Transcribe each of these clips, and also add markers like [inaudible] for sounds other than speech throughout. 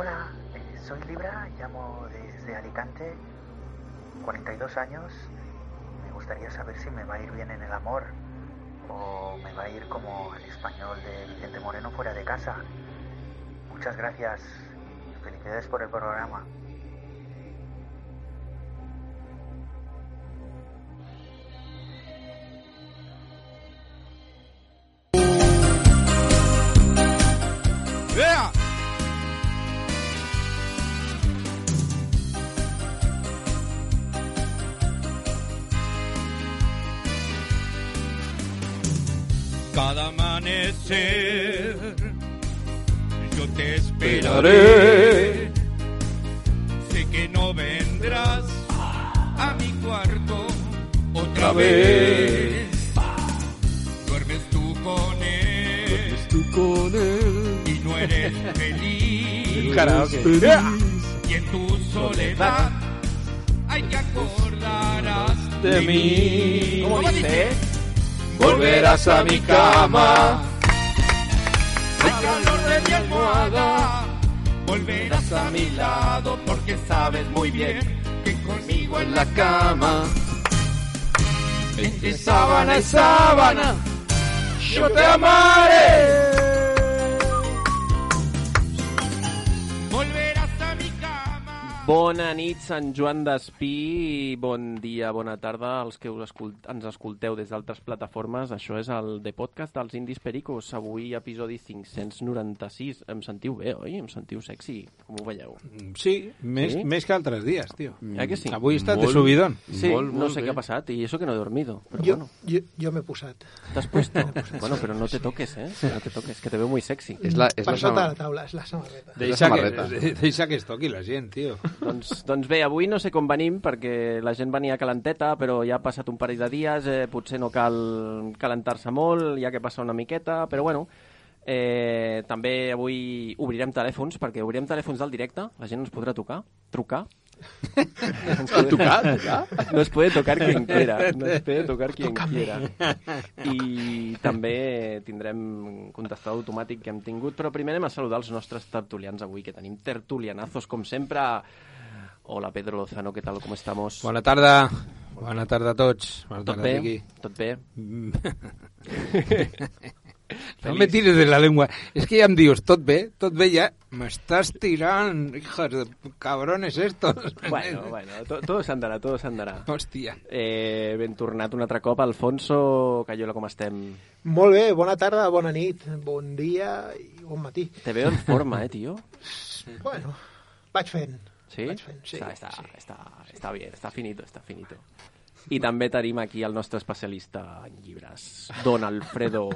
Hola, eh, soy Libra, llamo desde Alicante, 42 años. Me gustaría saber si me va a ir bien en el amor o me va a ir como el español de Vicente Moreno fuera de casa. Muchas gracias y felicidades por el programa. Amanecer yo te esperaré. Sé que no vendrás a mi cuarto otra vez. Duermes tú con él Tú con él. y no eres feliz. [laughs] Karaoke. Y en tu soledad hay que acordarás De mí. ¿Cómo dice? Volverás a mi cama. A mi lado porque sabes muy bien que conmigo en la cama entre sábana y sábana yo te amaré. Bona nit, Sant Joan d'Espí, i bon dia, bona tarda als que us escult ens escolteu des d'altres plataformes. Això és el The Podcast dels Indis Pericos. Avui, episodi 596. Em sentiu bé, oi? Em sentiu sexy, com ho veieu? Sí, més, Sí? més que altres dies, tio. Eh que sí? Avui he estat de Molt- subidón. Sí, Molt, no molt sé bé. què ha passat, i eso que no he dormido. Però Yo, bueno, yo, yo me he posat. t'has puesto. [laughs] bueno, però no te toques, eh? No te toques, que te veo muy sexy. És la, és per la sota de la taula, és la samarreta. Deixa samarreta. que, [laughs] deixa que es toqui la gent, tio. Doncs, doncs bé, avui no sé com venim perquè la gent venia calenteta, però ja ha passat un parell de dies, eh, potser no cal calentar-se molt, ja que passa una miqueta, però bueno, eh, també avui obrirem telèfons, perquè obrirem telèfons del directe, la gent ens podrà tocar, trucar. Ens [laughs] podrà- Tocar, tocar? Nos puede tocar quien quiera, nos puede tocar quien quiera. I també tindrem contestador automàtic que hem tingut, però primer anem a saludar els nostres tertulians avui, que tenim tertulianazos, com sempre. Hola, Pedro Lozano, què tal, com estamos? Bona tarda. Bona tarda a tots. Bona Tot tarda, bé? Riqui. Tot bé? [laughs] No me tires de la lengua. És que ja em dius, tot bé, tot bé, ja m'estàs tirant, hijos de cabrones estos. Bueno, bueno, to- todo s'andarà, todo s'andarà. Hòstia. Eh, ben tornat un altre cop. Alfonso Cayola, com estem? Molt bé, bona tarda, bona nit, bon dia i bon matí. Te veo en forma, eh, tio? Bueno, vaig fent. Sí? Fent, sí, està, està, sí. està, està bien, està finito, està finito. I també tenim aquí el nostre especialista en llibres, Don Alfredo.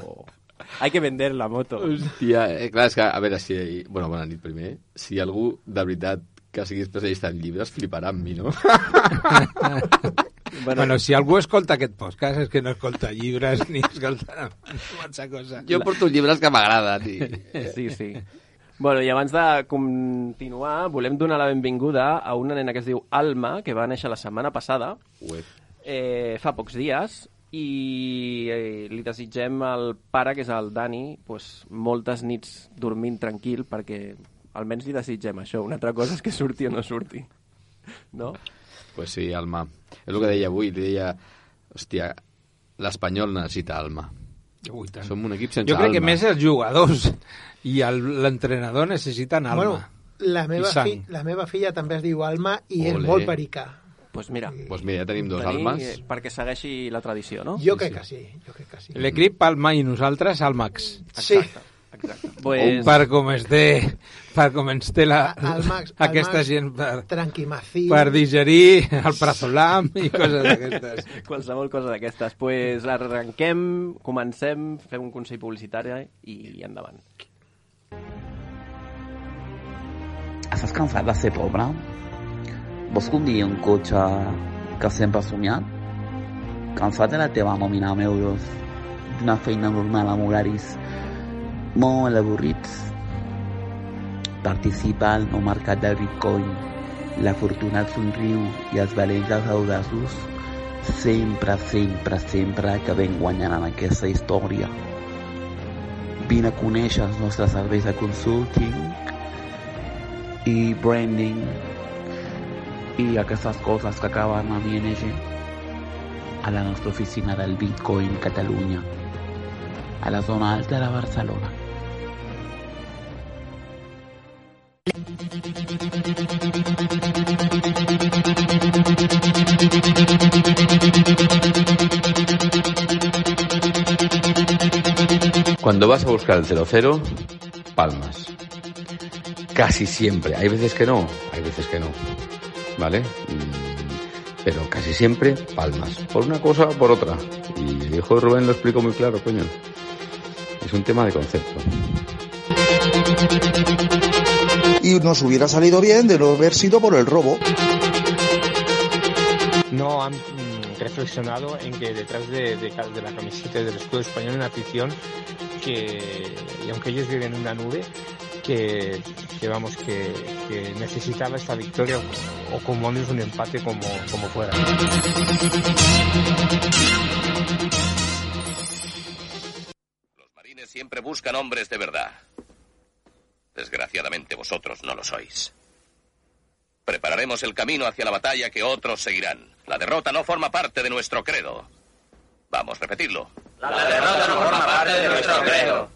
Hay que vender la moto. Hòstia, eh, clar, és que, a veure, si... Bueno, bona nit primer. Si algú, de veritat, que sigui especialista en llibres, fliparà amb mi, no? [laughs] Bueno, bueno, si algú escolta aquest podcast és que no escolta llibres ni escolta [laughs] massa cosa. Jo porto llibres que m'agraden. I... Sí, sí. Bueno, i abans de continuar, volem donar la benvinguda a una nena que es diu Alma, que va néixer la setmana passada, Ué. eh, fa pocs dies, i eh, li desitgem al pare, que és el Dani, pues, moltes nits dormint tranquil, perquè almenys li desitgem això. Una altra cosa és que surti o no surti. No? Pues sí, Alma. És el que deia avui. Li deia, hòstia, l'Espanyol necessita Alma. Ui, tant. Som un equip sense Jo crec alma. que més els jugadors i l'entrenador necessiten alma. Bueno, la meva, fi, la meva filla també es diu Alma i és Ole. molt perica. pues mira, Pues mira, ja tenim dos tenir, almes. eh, perquè segueixi la tradició, no? Jo crec que sí, jo crec que sí. L'equip Palma i nosaltres al Max. Sí, Exacte. Pues... Per com es té, per com ens té la, Max, al aquesta Max, gent per, per digerir el prazolam i coses d'aquestes. [laughs] Qualsevol cosa d'aquestes. pues arrenquem, comencem, fem un consell publicitari i endavant. Estàs cansat de ser pobre? Vols conduir un cotxe que sempre has somiat? Cansat de la teva nòmina amb euros? D'una feina normal amb horaris molt avorrits? Participa al nou mercat del Bitcoin. La fortuna et somriu i els valents i els audaços sempre, sempre, sempre acabem guanyant en aquesta història. Vine a conèixer els nostres serveis de consulting i branding i aquestes coses que acaben amb ING a la nostra oficina del Bitcoin Catalunya a la zona alta de Barcelona. Cuando vas a buscar el 00, palmas. Casi siempre. Hay veces que no, hay veces que no. ¿Vale? Mm, Pero casi siempre palmas. Por una cosa o por otra. Y el hijo de Rubén lo explico muy claro, coño. Es un tema de concepto. Y nos hubiera salido bien de no haber sido por el robo. no han mm, reflexionado en que detrás de, de ca- de la camiseta del escudo español hay una afición que, y aunque ellos viven en una nube, que, que vamos, que, que necesitaba esta victoria o, o como menos un empate como, como fuera. Los marines siempre buscan hombres de verdad. Desgraciadamente vosotros no lo sois. Prepararemos el camino hacia la batalla que otros seguirán. La derrota no forma parte de nuestro credo. Vamos, repetidlo. La derrota no forma parte de nuestro credo.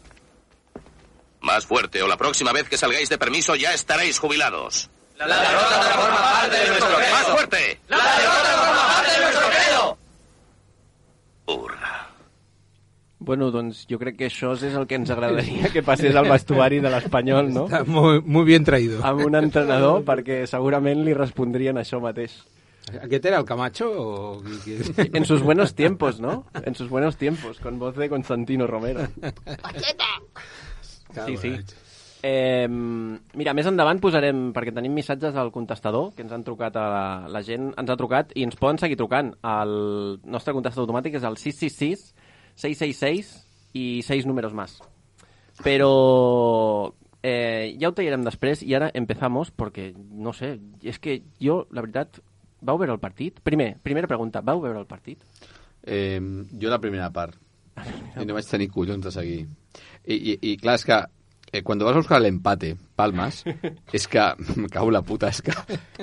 Más fuerte o la próxima vez que salgáis de permiso ya estaréis jubilados. La derrota no forma parte de nuestro credo. ¡Más fuerte! La derrota no forma parte de nuestro credo. Bueno, doncs jo crec que això és el que ens agradaria que passés al vestuari de l'Espanyol, no? Está muy, muy bien traído. Amb un entrenador, perquè segurament li respondrien això mateix. ¿Aquest era el Camacho o...? En sus buenos tiempos, ¿no? En sus buenos tiempos, con voz de Constantino Romero. Sí, sí. Eh, mira, més endavant posarem, perquè tenim missatges al contestador, que ens han trucat a la, la gent, ens ha trucat i ens poden seguir trucant. El nostre contestador automàtic és el 666 666 i 6 números más. Però eh, ja ho tallarem després i ara empezamos perquè, no sé, és que jo, la veritat, vau veure el partit? Primer, primera pregunta, vau veure el partit? Eh, jo la primera part. I no vaig tenir collons de seguir. I, i, i clar, és que eh, quan vas a buscar l'empate, Palmas, és que, [laughs] me cago en la puta, és que,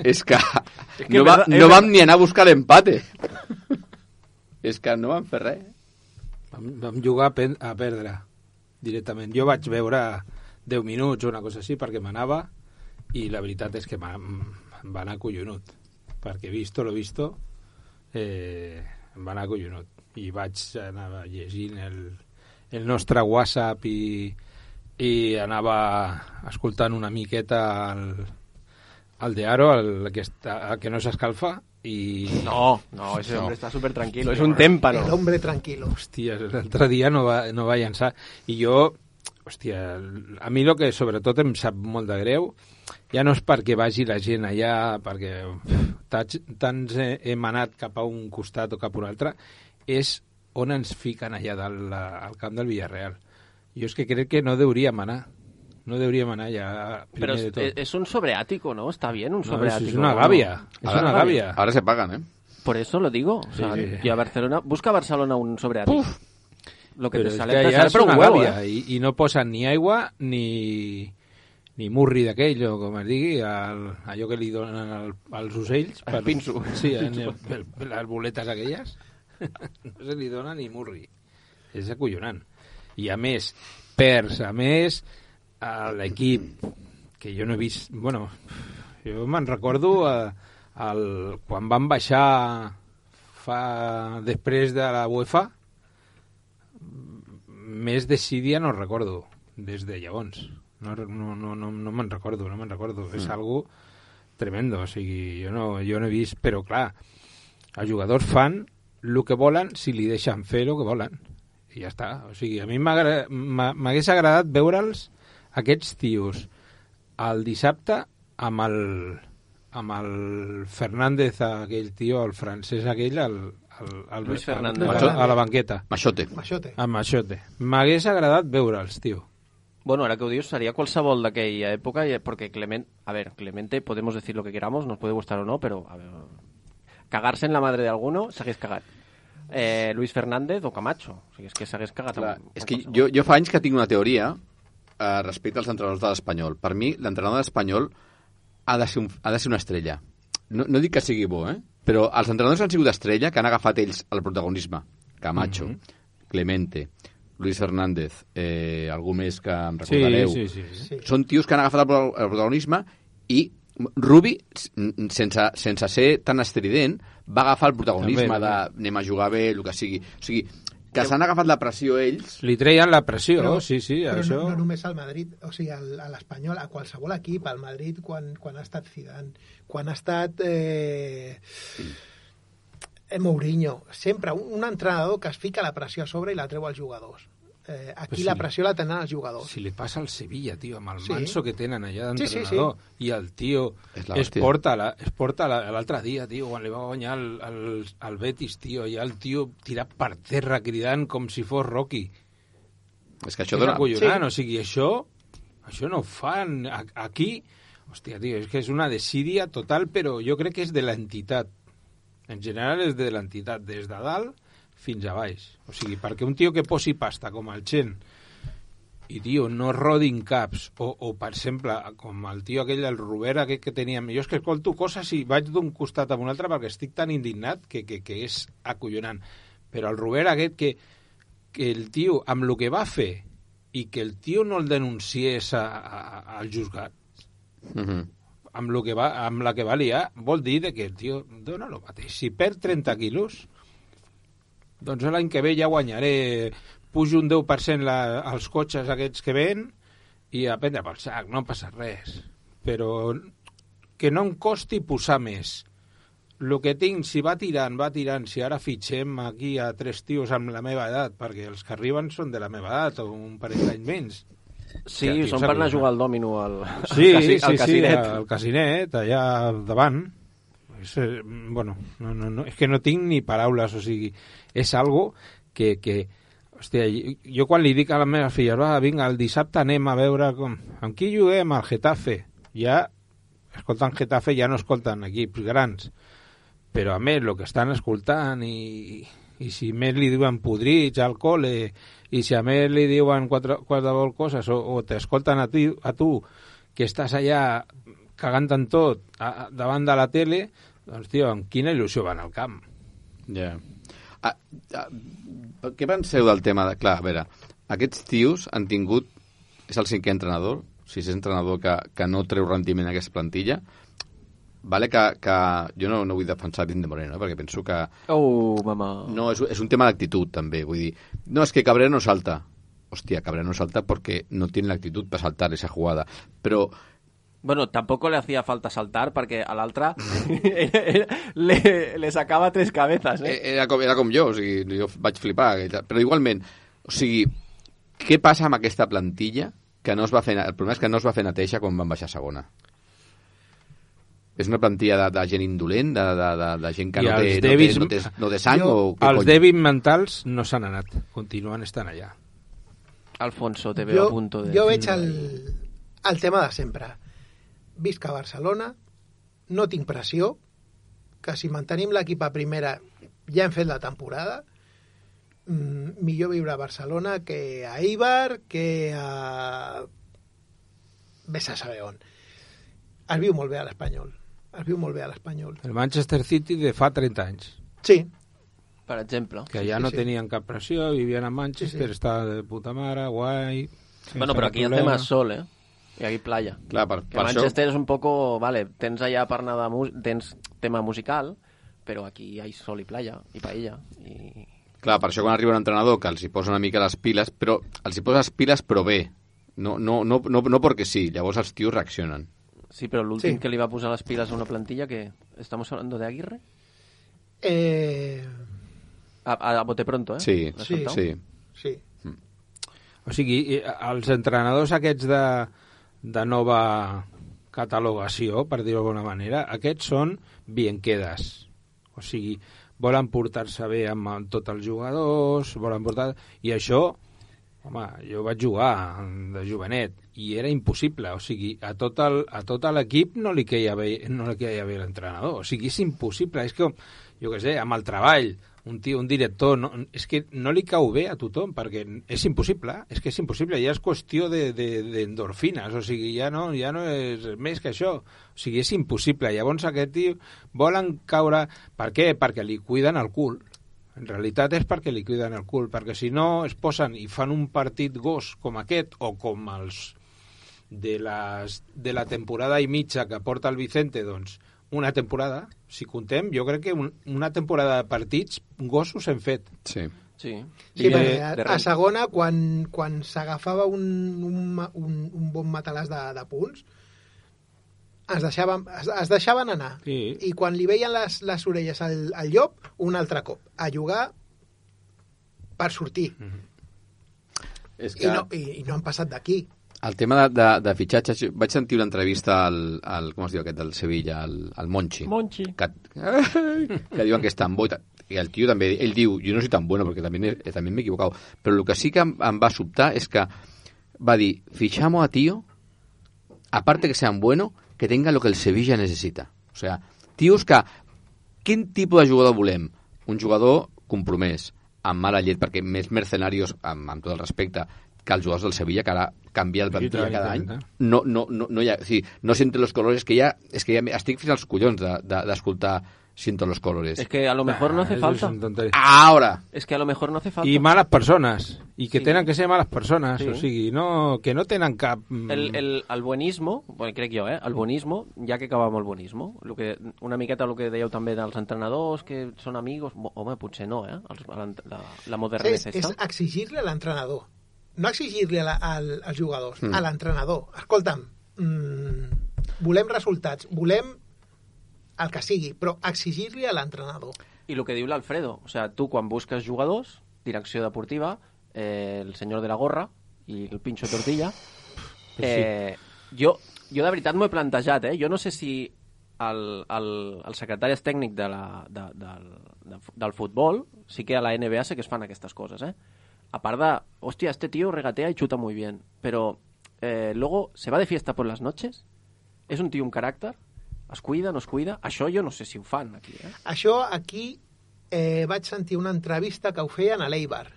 és que, [laughs] És que no, va, no vam ni anar a buscar l'empate. és que no vam fer res. Vam, vam jugar a, pen, a perdre directament. Jo vaig veure 10 minuts o una cosa així perquè m'anava i la veritat és que em va anar collonut perquè visto lo visto eh, em va anar collonut i vaig anar llegint el, el nostre WhatsApp i, i anava escoltant una miqueta el, el de Aro, el que, està, el que no s'escalfa i... No, no, ese hombre está súper tranquilo, es un témpano. El hombre tranquilo. Hòstia, l'altre dia no va, no va llançar. I jo, hòstia, a mi el que sobretot em sap molt de greu, ja no és perquè vagi la gent allà, perquè tants, he- hem anat cap a un costat o cap a un altre, és on ens fiquen allà dalt al camp del Villarreal. Jo és que crec que no deuríem anar. No deuríem anar primer Pero es, de tot. es un sobreático, ¿no? Está bien un No, sobreático. es una ¿no? gavia, es Ahora- una gavia. Ahora se pagan, ¿eh? Por eso lo digo. O sea, Sí, sí. yo a Barcelona... Busca a Barcelona un sobreático. Lo que Però te sale, que sale és per un una huevo, gàbia eh? i, i no posen ni aigua ni, ni murri d'aquell, o com es digui, el, allò que li donen al, als ocells. El pinso. Sí, en el, el, les boletes aquelles. [laughs] No se li dona ni murri. És acollonant. I a més, perds, a més, a l'equip, que jo no he vist... Bueno, jo me'n recordo eh, el, quan van baixar fa després de la UEFA més decidia no recordo des de llavors. No, no, no, no, no me'n recordo no me'n recordo, és Mm. algo tremendo o sigui, jo no, jo no he vist però clar, els jugadors fan el que volen si li deixen fer el que volen. I ja està, o sigui, a mi m'hagués agradat veure'ls aquests tios el dissabte amb el amb el Fernández aquell tio, el francès aquell el, el, el, Luis el- Fernández. a, la- a la banqueta Machote. Machote. amb Machote. M'hagués agradat veure'ls, tio. Bueno, ahora que ho dius, sería qualsevol d'aquella època, y- porque Clement, a ver, Clemente, podemos decir lo que queramos, nos puede gustar o no, pero a ver, cagarse en la madre de alguno, s'hagués cagat. Eh, Luis Fernández o Camacho, o sigui, és que s'hagués cagat. Clar, amb- és amb que jo, jo fa anys que tinc una teoria eh, respecte als entrenadors de l'Espanyol. Per mi, l'entrenador de l'Espanyol ha de ser, un, ha de ser una estrella. No, no dic que sigui bo, eh? Però els entrenadors han sigut estrella que han agafat ells el protagonisme. Camacho, Mhm. Clemente, Luis Fernández, eh, algú més que em Sí, recordareu. sí, sí, sí. Són tios que han agafat el, el protagonisme i Rubi, sense, sense ser tan estrident, va agafar el protagonisme També, de anem a jugar bé, el que sigui. O sigui, que s'han agafat la pressió ells... Li treien la pressió, Però- sí, sí, Però això... no, no només al Madrid, o sigui, al, a l'Espanyol, a qualsevol equip, al Madrid, quan, quan ha estat Zidane, quan ha estat eh, eh, Mourinho, sempre un, un entrenador que es fica la pressió a sobre i la treu als jugadors. Eh, aquí Pues sí. la pressió la tenen els jugadors. Si li passa al Sevilla, tio, amb el Sí. manso que tenen allà Sí, sí, d'entrenador, i el tio es, la la, es porta la- l'altre dia, tio, quan li va guanyar el, el, el Betis, tio, i el tio tirat per terra cridant com si fos Rocky. És que això és dona... acollonant, o sigui, això, això no ho fan aquí. Hòstia, tio, és que és una desídia total, però jo crec que és de l'entitat. En general és de l'entitat, des de dalt fins a baix. O sigui, perquè un tio que posi pasta com el Chen i, tio, no rodin caps, o, o per exemple, com el tio aquell, el Robert, aquest que teníem... Jo és que escolto coses i vaig d'un costat a un altre perquè estic tan indignat que, que, que és acollonant. Però el Robert aquest que, que el tio, amb el que va fer, i que el tio no el denunciés a, a, a- al juzgat, Mhm. amb, lo que va, amb la que va liar, vol dir que el tio dona el mateix. Si perd 30 quilos, doncs l'any que ve ja guanyaré, pujo un 10% la, als cotxes aquests que ven i a prendre pel sac, no passa res. Però que no em costi posar més. El que tinc, si va tirant, va tirant, si ara fitxem aquí a tres tios amb la meva edat, perquè els que arriben són de la meva edat o un parell d'anys menys. Sí, Ja, són per anar a jugar al dòmino al, Sí, al, casi, sí, al sí, casinet. al casinet, allà davant. És, eh, bueno, no, no, no, és que no tinc ni paraules, o sigui, és algo que, que hòstia, jo quan li dic a la meva filla, va, vinga, el dissabte anem a veure com, amb qui juguem, al Getafe, ja escolten Getafe, ja no escolten equips grans, però a més, el que estan escoltant i, i si més li diuen podrits al col·le i si a més li diuen quatre, qualsevol coses o, o t'escolten a, ti, a tu que estàs allà cagant en tot a, a, davant de la tele doncs, tio, amb quina il·lusió van al camp. Ja. Ah, ah, què penseu del tema de... Clar, a veure, aquests tios han tingut... És el cinquè entrenador, si és entrenador que, que no treu rendiment a aquesta plantilla. Vale que, que jo no, no vull defensar Tim de Moreno, eh, perquè penso que... Oh, mama. No, és, és un tema d'actitud, també. Vull dir, no, és que Cabrera no salta. Hòstia, Cabrera no salta porque no tiene la actitud para saltar esa jugada. Però Bueno, tampoco le hacía falta saltar perquè a l'altre [laughs] [laughs] le, le sacava tres cabezas, eh? Eh, Era com, era com jo, o sigui, jo vaig flipar. Però igualment, o sigui, què passa amb aquesta plantilla que no es va fer... El problema és que no es va fer neteja quan van baixar a segona. És una plantilla de, de gent indolent, de, de, de, de gent que I no té, els no, té, no, té, no té sang Jo- o què els cony? dèbils mentals no s'han anat, continuen estant allà Alfonso, te veo jo, a punto de... jo veig el, el tema de sempre. Visc a Barcelona, no tinc pressió, que si mantenim l'equip a primera ja hem fet la temporada, mm, millor viure a Barcelona que a Eibar, que a... Ves a saber on. Es viu molt bé a l'Espanyol. Es viu molt bé a l'Espanyol. el Manchester City de fa 30 anys Sí, Per exemple. que ja sí, no sí. tenien cap pressió, vivien a Manchester, Sí, sí. estava de puta mare, guai... Bueno, pero aquí hace problema. más sol, ¿eh? Y aquí playa. Clar, per, Que per això... Manchester es un poco, vale, tens allá per nada, tens tema musical, pero aquí hay sol y playa, y paella, y... Clar, per això quan arriba un entrenador que els hi posa una mica les piles, però els hi posa les piles però bé. No, no, no, no, no perquè sí, llavors els tios reaccionen. Sí, pero el último Sí. que le iba a posar las pilas a una plantilla, que ¿Estamos hablando de Aguirre? eh, A, a, a bote pronto, ¿eh? Sí, ¿L'has sí, sí. sí. O sigui, els entrenadors aquests de, de nova catalogació, per dir-ho d'alguna manera, aquests són bien quedes. O sigui, volen portar-se bé amb, tots els jugadors, volen portar... I això, home, jo vaig jugar de jovenet i era impossible. O sigui, a tot el- a tot l'equip no li queia bé, no li queia bé l'entrenador. O sigui, és impossible. És com, jo què sé, amb el treball. Un tio, un director, no, és que no li cau bé a tothom, perquè és impossible, és que és impossible, ja és qüestió d'endorfines, de, de, o sigui, ja no, ja no és més que això, o sigui, és impossible. Llavors aquest tio volen caure... Per què? Perquè li cuiden el cul. En realitat és perquè li cuiden el cul, perquè si no es posen i fan un partit gos com aquest o com els de, les, de la temporada i mitja que porta el Vicente, doncs una temporada, si contem, jo crec que un, una temporada de partits gossos hem fet. Sí. Sí. Sí, perquè a, a segona, quan, quan s'agafava un, un, un, un bon matalàs de, de punts, es deixaven, es, es deixaven anar. Sí. I quan li veien les, les orelles al, al llop, un altre cop. A jugar per sortir. És I, no, i, I no han passat d'aquí. El tema de, de, de fitxatges, vaig sentir una entrevista al, al com es diu aquest, del Sevilla, al, al Monchi, Monchi. que, [laughs] que diuen que és tan bo i, el tio també, ell diu, jo no soy tan bueno perquè també, he- també m'he equivocat, però el que sí que em, em va sobtar és que va dir, fichamos a tío, aparte que sean bueno, que tenga lo que el Sevilla necesita. O sea, tios que... Quin tipus de jugador volem? Un jugador compromès, amb mala llet, perquè més mercenarios, amb, amb tot el respecte, que els jugadors del Sevilla, que ara canvia el plantilla cada any, tant. no, no, no, no hi ha... O sigui, no siente los colores, que ja... És que ja estic fins als collons de- de- d'escoltar de, siento los colores. Es que a lo mejor no hace Ah, falta. es. Ahora! Es que a lo mejor no hace falta. I males persones, i que Sí. tenen que ser males persones, Sí. o sigui, no, que no tenen cap... mm, El, el, el buenismo, bueno, crec jo, eh? El buenismo, ja que acabam el buenismo, lo que, una miqueta el que dèieu també dels entrenadors, que són amigos, home, potser no, eh? La, la, la És, modernesa és esta. exigir-li a l'entrenador. No exigir-li al, als jugadors, Mm. a l'entrenador. Escolta'm, mm, volem resultats, volem el que sigui, però exigir-li a l'entrenador. I el que diu l'Alfredo, o sea, tu quan busques jugadors, direcció deportiva, eh, el senyor de la gorra i el pinxo tortilla, [laughs] eh, jo, jo de veritat m'ho he plantejat, eh? Jo no sé si el, el, el secretari tècnic de la, de, del, de, del futbol, sí que a la NBA sé que es fan aquestes coses, eh? A part de, hostia, este tío regatea y chuta muy bien, pero eh, luego se va de fiesta por las noches, és un tio un caràcter, es cuida, no es cuida, això jo no sé si ho fan aquí, eh? Això aquí eh, vaig sentir una entrevista que ho feien a l'Eibar.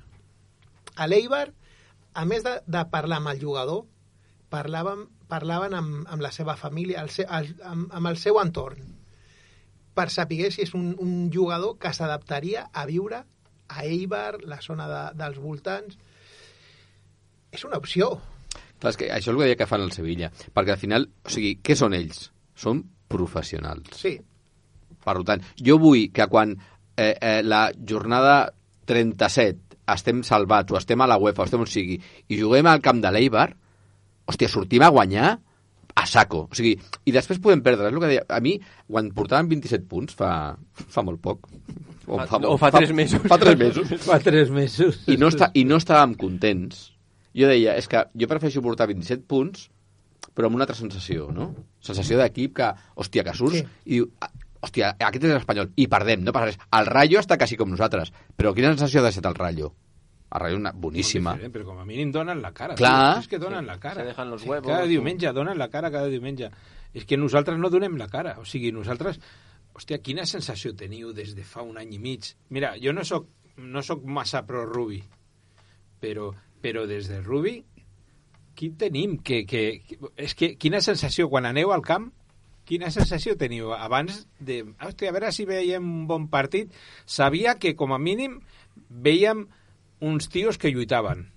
A l'Eibar, a més de, de parlar amb el jugador, parlaven, parlaven amb, amb la seva família, el el, amb, amb el seu entorn, per saber si és un, un jugador que s'adaptaria a viure a Eibar, la zona de, dels voltants. És una opció. Clar, és que això és el que deia que fan al Sevilla. Perquè al final, o sigui, què són ells? Són professionals. Sí, Per tant, jo vull que quan eh, eh, la jornada 37 estem salvats o estem a la UEFA o estem on sigui i juguem al camp de l'Eibar, hòstia, sortim a guanyar a saco. O sigui, i després podem perdre. És el que deia. A mi, quan portàvem 27 punts fa, fa molt poc, o Fa- o fa tres mesos. Fa tres mesos. [laughs] Fa tres mesos. I no, està, I no estàvem contents. Jo deia, és que jo prefereixo portar 27 punts, però amb una altra sensació, no? Sensació d'equip que, hòstia, que surts Sí. i diu, "Ah, hòstia, aquest és l'Espanyol, i perdem, no passa res. El Rayo està quasi com nosaltres, però quina sensació ha de ser el Rayo? És una boníssima. Diferent, Però com a mínim donen la cara. Clar. És que donen la cara. Se dejan los huevos, Cada sí. diumenge donen la cara, cada diumenge. És que nosaltres no donem la cara. O sigui, nosaltres... Hòstia, quina sensació teniu des de fa un any i mig? Mira, jo no sóc, no sóc massa pro Rubi, però, però des de Rubi, qui tenim? Que, que, que, és que quina sensació, quan aneu al camp, quina sensació teniu? Abans de... Hòstia, a veure si veiem un bon partit. Sabia que, com a mínim, veiem uns tios que lluitaven.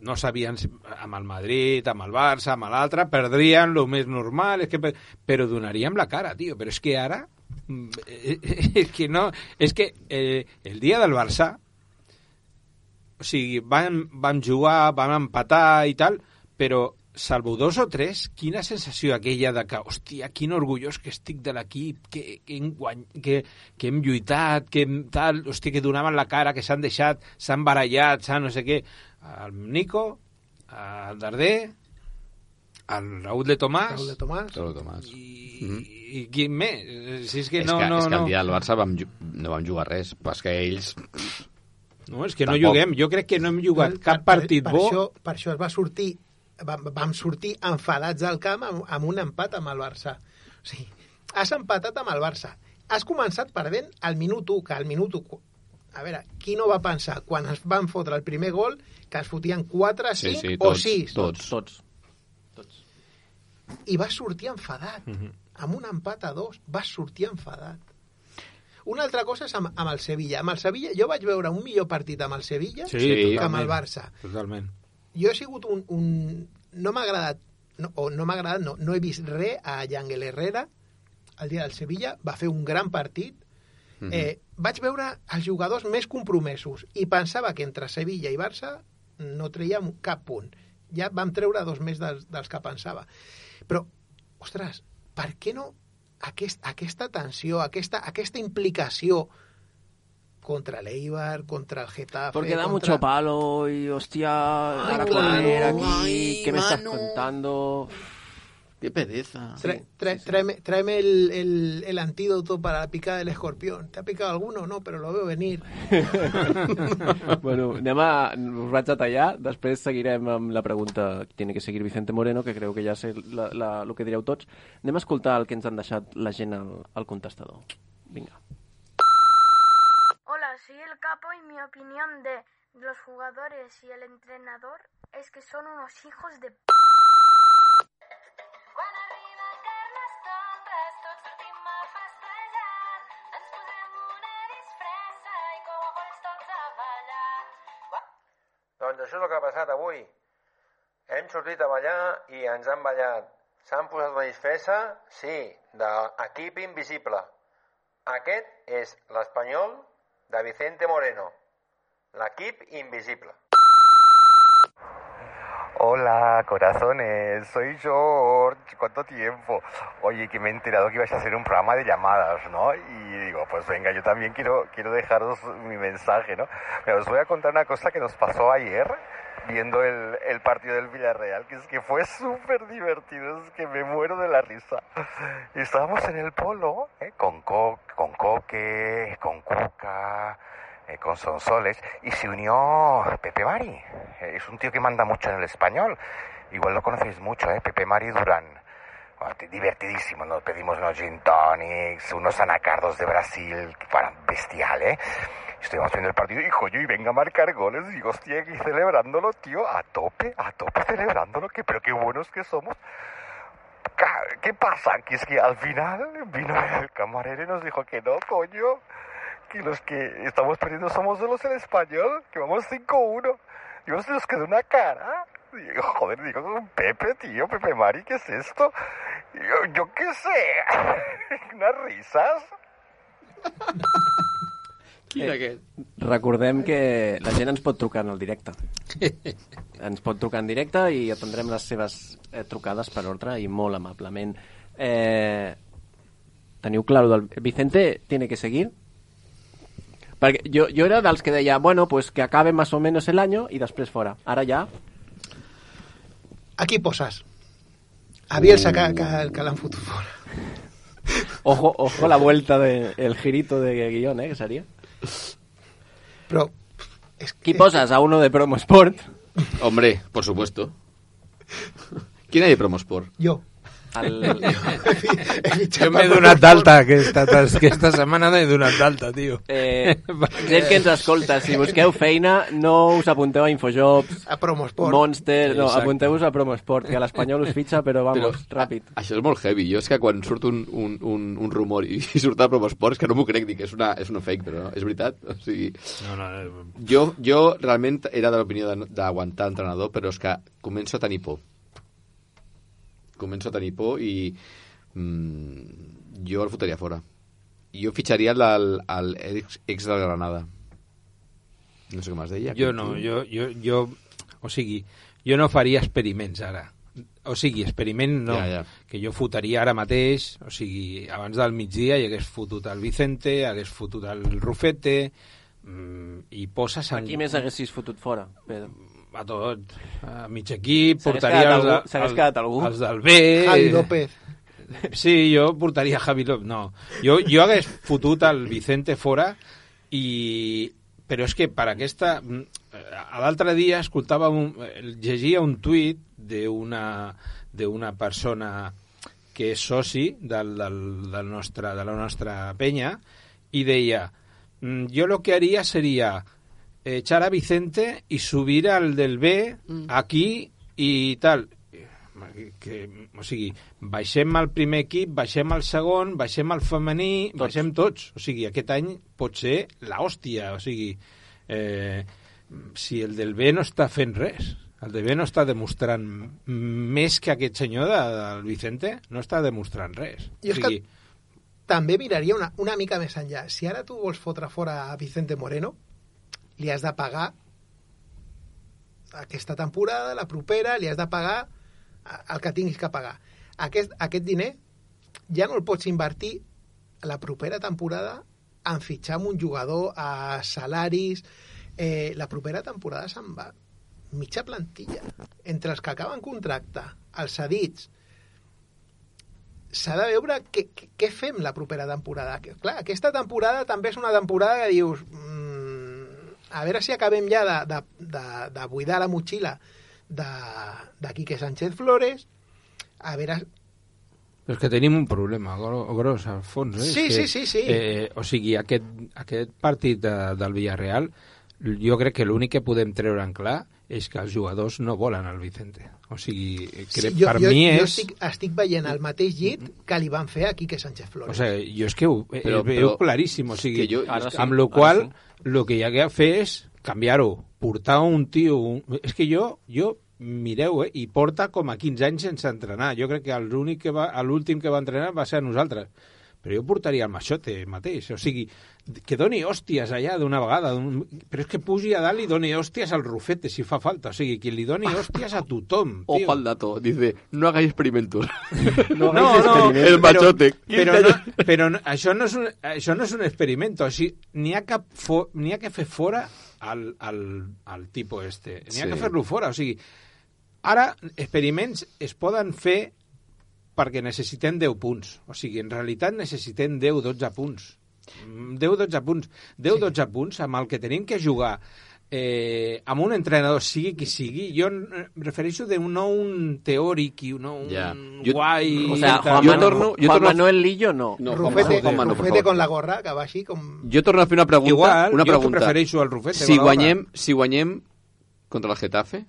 No sabien si amb el Madrid, amb el Barça, amb l'altre, perdrien el més normal, és que, per- però donaríem la cara, tio. Però és que ara... mm, eh, eh, És que no... És que eh, el dia del Barça, o sigui, vam, vam jugar, vam empatar i tal, però salvo dos o tres, quina sensació aquella de que, hòstia, quin orgullós que estic de l'equip, que, que, hem guany, que, que hem lluitat, que hem tal, hòstia, que donaven la cara, que s'han deixat, s'han barallat, s'han no sé què. El Nico, el Darder, el Raúl de Tomàs, Raúl de Tomàs. Raúl Tomàs. i, Mhm. i qui més? Si és que és, no, que, no, és que no. el dia del Barça vam, no vam jugar res, però és que ells... No, és que no Tampoc. juguem. Jo crec que no hem jugat Per- cap per- partit per, bo. Això, per això es va sortir vam, vam sortir enfadats al camp amb, amb un empat amb el Barça. O sigui, has empatat amb el Barça. Has començat perdent al minut 1, que al minut 1, a veure, qui no va pensar quan es van fotre el primer gol que es fotien 4, 5 Sí, sí, o tots, 6 tots. Tots. i va sortir enfadat Mhm. amb un empat a dos va sortir enfadat una altra cosa és amb, amb el Sevilla amb el Sevilla jo vaig veure un millor partit amb el Sevilla Sí, que amb el totalment. Barça Totalment. Jo he sigut un... un no m'ha agradat, no, o no m'ha agradat, no, no he vist res a Yangel Herrera el dia del Sevilla, va fer un gran partit, Mhm. eh, vaig veure els jugadors més compromesos i pensava que entre Sevilla i Barça no treiem cap punt. Ja vam treure dos més dels, dels que pensava. Però, ostres, per què no aquest, aquesta tensió, aquesta, aquesta implicació contra l'Eibar, contra el Getafe... Porque da contra... mucho palo y hostia, Ay, ahora claro, correr aquí, ay, ¿qué me estás contando? Qué pereza. Tráeme, tráeme el, el, el antídoto para la picada del escorpión. ¿Te ha picado alguno? No, pero lo veo venir. [laughs] bueno, anem a... Vaig a tallar, després seguirem amb la pregunta que tiene que seguir Vicente Moreno, que creu que ja sé la, la, el que direu tots. Anem a escoltar el que ens han deixat la gent al, al contestador. Vinga. Soy el capo y mi opinión de los jugadores y el entrenador es que son unos hijos de... p***. Doncs això és el que ha passat avui. Hem sortit a ballar i ens han ballat. S'han posat una disfressa, sí, d'equip invisible. Aquest és l'espanyol de Vicente Moreno. L'equip invisible. Hola, corazones, soy George. ¿Cuánto tiempo? Oye, que me he enterado que ibas a hacer un programa de llamadas, ¿no? Y digo, pues venga, yo también quiero, quiero dejaros mi mensaje, ¿no? Mira, os voy a contar una cosa que nos pasó ayer viendo el, el partido del Villarreal, que es que fue súper divertido, es que me muero de la risa. Estábamos en el polo, ¿eh? con, Co- con Coque, con Cuca, eh, con Sonsoles, y se unió Pepe Mari. Eh, es un tío que manda mucho en el español. Igual lo conocéis mucho, ¿eh? Pepe Mari Durán. Divertidísimo, nos pedimos unos gin tonics, unos anacardos de Brasil, que bestial, ¿eh? Estuvimos viendo el partido y coño, y venga a marcar goles, y hostia, aquí celebrándolo, tío, a tope, a tope celebrándolo, que, pero qué buenos que somos. ¿Qué pasa? Que es que al final vino el camarero y nos dijo que no, coño, que los que estamos perdiendo somos solo el español, que vamos 5-1. Digo, se nos quedó una cara. Digo, joder, digo, Pepe, tío, Pepe Mari, ¿qué es esto? Yo, yo qué sé, [laughs] unas risas. Quin aquest? Recordem que la gent ens pot trucar en el directe. ens pot trucar en directe i atendrem les seves eh, trucades per ordre i molt amablement. Eh, teniu clar del Vicente tiene que seguir? Perquè jo, jo era dels que deia, bueno, pues que acabe más o menos el año i després fora. Ara ja... Aquí poses. A Bielsa que, que, que l'han fotut fora. Ojo, ojo la vuelta de, el girito de guión, eh, que Però... Qui poses? A uno de Promo Sport? Hombre, por supuesto. ¿Quién hay de Promosport? Yo. El... Jo [laughs] m'he donat d'alta aquesta, aquesta setmana, m'he donat d'alta, tio. Eh, [laughs] gent que ens escolta, si busqueu feina, no us apunteu a Infojobs, a Promosport, Monster, no, apunteu-vos a Promosport, que l'Espanyol us fitxa, però vamos, Però- ràpid. Això és molt heavy. Jo és que quan surt un, un, un, un rumor i, i [laughs] surt a Promosport és que no m'ho crec, dic, és una, és una fake, però no, és veritat. O sigui, No, no, no. jo, jo realment era de l'opinió de- d'aguantar entrenador, però és que començo a tenir por. Començo a tenir por i mm, jo el fotria fora. Jo fitxaria al, al ex, ex de Granada. No sé com es deia. Jo no, jo, jo, jo, o sigui, jo no faria experiments ara. O sigui, experiment no, Ja, ja. que jo fotaria ara mateix, o sigui, abans del migdia hi hagués fotut el Vicente, hagués fotut el Rufete, mm, i poses... En... Qui més haguessis fotut fora, Pedro? A tot, a mig equip, portaria els, algú- s'hagués quedat algú? els del B... Javi López. [laughs] Sí, jo portaria Javi López. No, jo, jo hagués fotut el Vicente fora i... Però és que per aquesta... A l'altre dia escoltava un, llegia un tuit d'una persona que és soci del, del, del nostre, de la nostra penya i deia mm, yo lo que haría sería echar a Vicente y subir al del B Mm. aquí i tal. Que, o sigui, baixem al primer equip, baixem al segon, baixem al femení, tots. baixem tots. O sigui, aquest any pot ser l'hòstia. O sigui, eh, si el del B no està fent res, el del B no està demostrant més que aquest senyor de, del Vicente, no està demostrant res. Jo o és que sigui, també miraria una, una mica més enllà. Si ara tu vols fotre fora a Vicente Moreno, li has de pagar aquesta temporada, la propera, li has de pagar el que tinguis que pagar. Aquest, aquest diner ja no el pots invertir la propera temporada en fitxar amb un jugador a salaris... Eh, la propera temporada se'n va mitja plantilla. Entre els que acaben contracte, els cedits, s'ha de veure què, què, fem la propera temporada. Clar, aquesta temporada també és una temporada que dius mm, a veure si acabem ja de, de, de, de buidar la motxilla de, de Quique Sánchez Flores, a veure... Però és que tenim un problema gro- gros al fons. Eh? Sí, és que, sí, sí, sí. Eh, o sigui, aquest, aquest partit de, del Villarreal, jo crec que l'únic que podem treure en clar és que els jugadors no volen el Vicente. O sigui, crec, jo, per jo, mi jo és... estic, estic veient el mateix llit que li van fer a Quique Sánchez Flores. O sigui, jo és que ho Però- però, veu però- claríssim. O sigui, que jo- Ara sí, amb lo ara qual, sí. el que hi ha que fer és canviar-ho. Portar un tio... Un... És que jo, jo mireu, eh, i porta com a 15 anys sense entrenar. Jo crec que l'únic que va, l'últim que va entrenar va ser a nosaltres. Però jo portaria el Maixote mateix. O sigui, que doni hòsties allà d'una vegada. Però és que pugi a dalt i doni hòsties al Rufete, si fa falta. O sigui, que li doni hòsties a tothom, [laughs] tio. Ojo al dato, dice, no hagáis experimentos. [laughs] [laughs] No, no, no, el machote. Però, però, no, però no, això, no és un, això no és un experiment. O sigui, n'hi ha, cap fo, n'hi ha que fer fora al, al, al tipus este. N'hi ha Sí. que fer-lo fora. O sigui, ara, experiments es poden fer perquè necessitem 10 punts. O sigui, en realitat necessitem 10-12 punts. 10-12 punts. 10-12 punts amb el que tenim que jugar eh, amb un entrenador, sigui qui sigui, jo em refereixo de un, no un teòric i no un Ja. jo, guai... O sea, Juan, Jo Manu- torno- jo Juan torno- Manuel Lillo no. No, Rufete, Juan Manu, Rufete con la gorra, que va així com... Jo torno a fer una pregunta. Igual, una jo pregunta. prefereixo el Rufete Si guanyem, si guanyem contra el Getafe,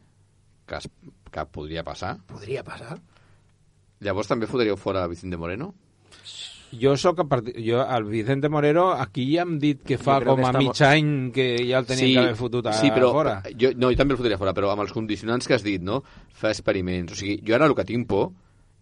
que, es, que podria passar, Podria passar. Llavors també fotríeu fora Vicente Moreno? Jo sóc a part... jo, el Vicente Morero, aquí ja hem dit que fa com que a estamos- mig any que ja el tenia que haver fotut a sí, però fora. Jo, no, jo també el fotria fora, però amb els condicionants que has dit, no? Fa experiments. O sigui, jo ara el que tinc por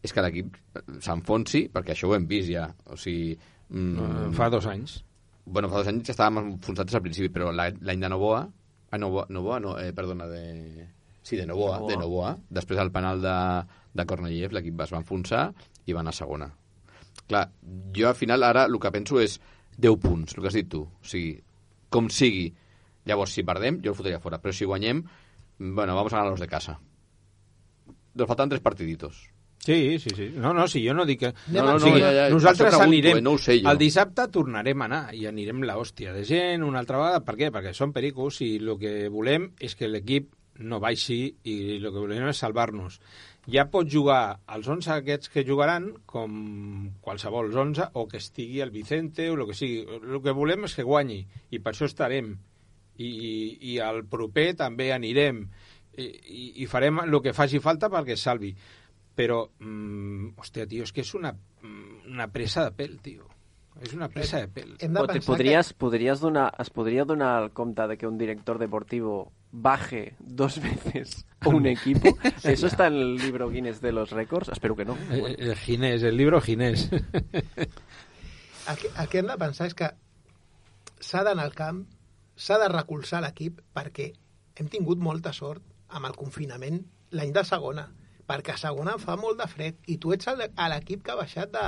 és que l'equip s'enfonsi, perquè això ho hem vist ja. O sigui... Mm, Fa dos anys. Bueno, fa dos anys ja estàvem enfonsats al principi, però la- l'any de Novoa... Ah, Novoa, Novoa no, eh, perdona, de... Sí, de Novoa, Novoa. de Novoa. Després del penal de, de Cornelliev, l'equip es va enfonsar i va anar a segona. Clar, jo al final ara el que penso és 10 punts, el que has dit tu. O sigui, com sigui. Llavors, si perdem, jo el fotria fora. Però si guanyem, bueno, vamos a ganar los de casa. Nos faltan tres partiditos. Sí, sí, sí. No, no, si jo no dic que... No, no, no, o sigui, ja, ja, nosaltres pregunto, anirem... eh, no ho sé jo. El dissabte tornarem a anar i anirem la hòstia de gent una altra vegada. Per què? Perquè som pericos i el que volem és que l'equip no baixi i el que volem és salvar-nos. Ja pots jugar els 11 aquests que jugaran com qualsevol 11 o que estigui el Vicente o el que sigui. El que volem és que guanyi i per això estarem. I, i, i al proper també anirem i, i, i farem el que faci falta perquè salvi però, mm, hòstia, tio, és que és una, mm, una pressa de pèl, tio. És una pressa de pèl. Hem de O te pensar podries, podries donar, es podria donar el compte de que un director deportivo baje dos [laughs] veces un equipo. [laughs] ¿Eso está en el libro Guinness de los récords? Espero que no. El, el Ginés, el libro Ginés. El [laughs] que, el que hem de pensar és que s'ha d'anar al camp, s'ha de recolzar l'equip perquè hem tingut molta sort amb el confinament l'any de segona, perquè a segona fa molt de fred i tu ets a l'equip que ha baixat de,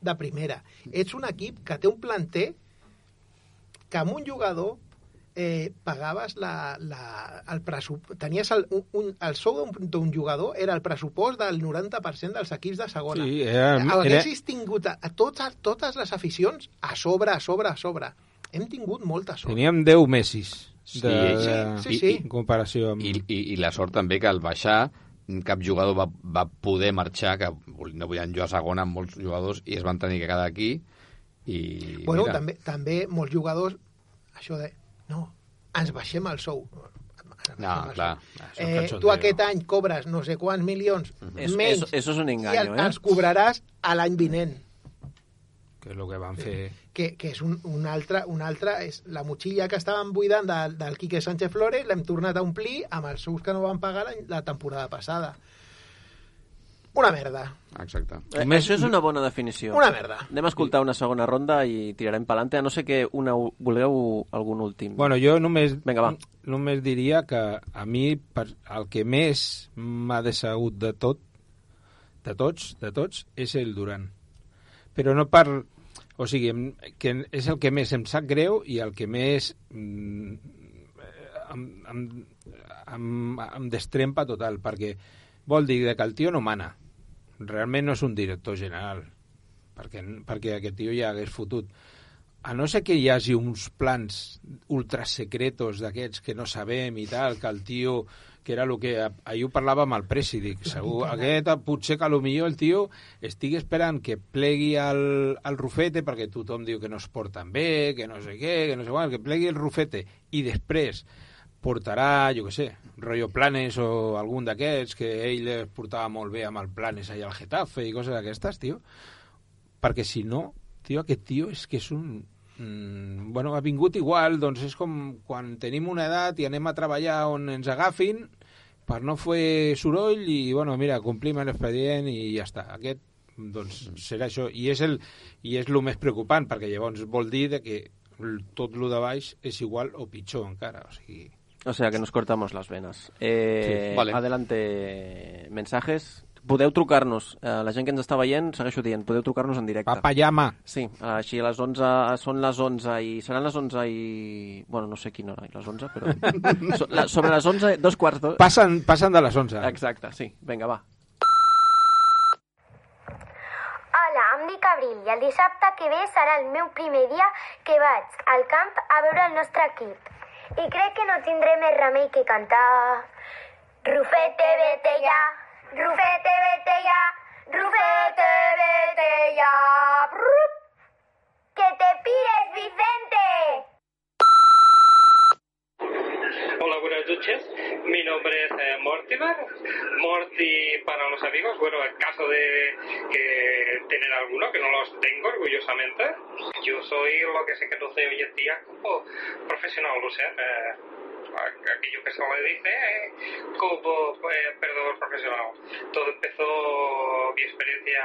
de primera. Ets un equip que té un planter que amb un jugador eh, pagaves la, la, el pressupost, tenies el, un, un, el sou d'un- jugador era el pressupost del 90% dels equips de segona. Sí, era- Eh, era- Haguessis tingut a, a totes, totes les aficions a sobre, a sobre, a sobre. Hem tingut molta sort. Teníem 10 Messis. Sí, De, de, sí, sí, sí. En comparació amb... I, i, I la sort també que al baixar cap jugador va, va poder marxar, que no volien jugar a segona amb molts jugadors i es van tenir que quedar aquí i Bueno, mira, també, també molts jugadors això de... No, ens baixem el sou. No, clar. Eh, tu aquest any cobres no sé quants milions Eso- menys eso- eso és un i engaño, el, eh? els cobraràs a l'any vinent Que és el que van fer... que, que és un, un altre, un altre és la motxilla que estaven buidant del, del Quique Sánchez Flores l'hem tornat a omplir amb els sous que no van pagar la, la temporada passada una merda Exacte. Eh, això és una bona definició. Una merda. Anem a escoltar una segona ronda i tirarem pelante, a no sé que una, vulgueu algun últim. Bueno, jo només, Vinga, va. només diria que a mi per, el que més m'ha decegut de tot, de tots, de tots, és el Duran. Però no per... O sigui, que és el que més em sap greu i el que més mm, em, em, em, em destrempa total, perquè vol dir que el tio no mana. Realment no és un director general, perquè, perquè aquest tio ja hagués fotut a no ser que hi hagi uns plans ultrasecretos d'aquests que no sabem i tal, que el tio que era el que... Ahir ho parlava amb el Presidic, segur. Aquest, potser que millor el tio estigui esperant que plegui el, el rufete, perquè tothom diu que no es porten bé, que no sé què, que no sé quant, que plegui el rufete, i després portarà, jo què sé, rotllo Planes o algun d'aquests, que ell portava molt bé amb el Planes allà al Getafe i coses d'aquestes, tio. Perquè si no, tio, aquest tio és que és un... Mm, bueno, ha vingut igual, doncs és com quan tenim una edat i anem a treballar on ens agafin per no fer soroll i, bueno, mira, complim l'expedient i ja està. Aquest, doncs, serà això. I és, el, i és el més preocupant, perquè llavors vol dir de que tot lo de baix és igual o pitjor encara. O sigui, O sea, que nos cortamos las venas. Eh, Sí, vale. Adelante, mensajes. Podeu trucar-nos. Eh, la gent que ens està veient, segueixo dient, podeu trucar-nos en directe. Papa llama. Sí, així a les 11, són les 11 i... Seran les 11 i... Bueno, no sé quina hora, les 11, però... [laughs] so, la, sobre les 11, dos quarts d'hora... passen, passen de les 11. Exacte, sí. Vinga, va. Hola, em dic Abril i el dissabte que ve serà el meu primer dia que vaig al camp a veure el nostre equip. I crec que no tindré més remei que cantar... Rufete, vete ya, Rufete, vete ya, Rufete, vete ya. ¡Que te pires, Vicente! Hola, buenas noches. Mi nombre es eh, Mortimer. Morty para los amigos. Bueno, en caso de que tener alguno, que no los tengo orgullosamente. Yo soy lo que se conoce hoy en día como profesional, o sea, aquello que se dice como eh, perdedor profesional. Todo empezó, mi experiencia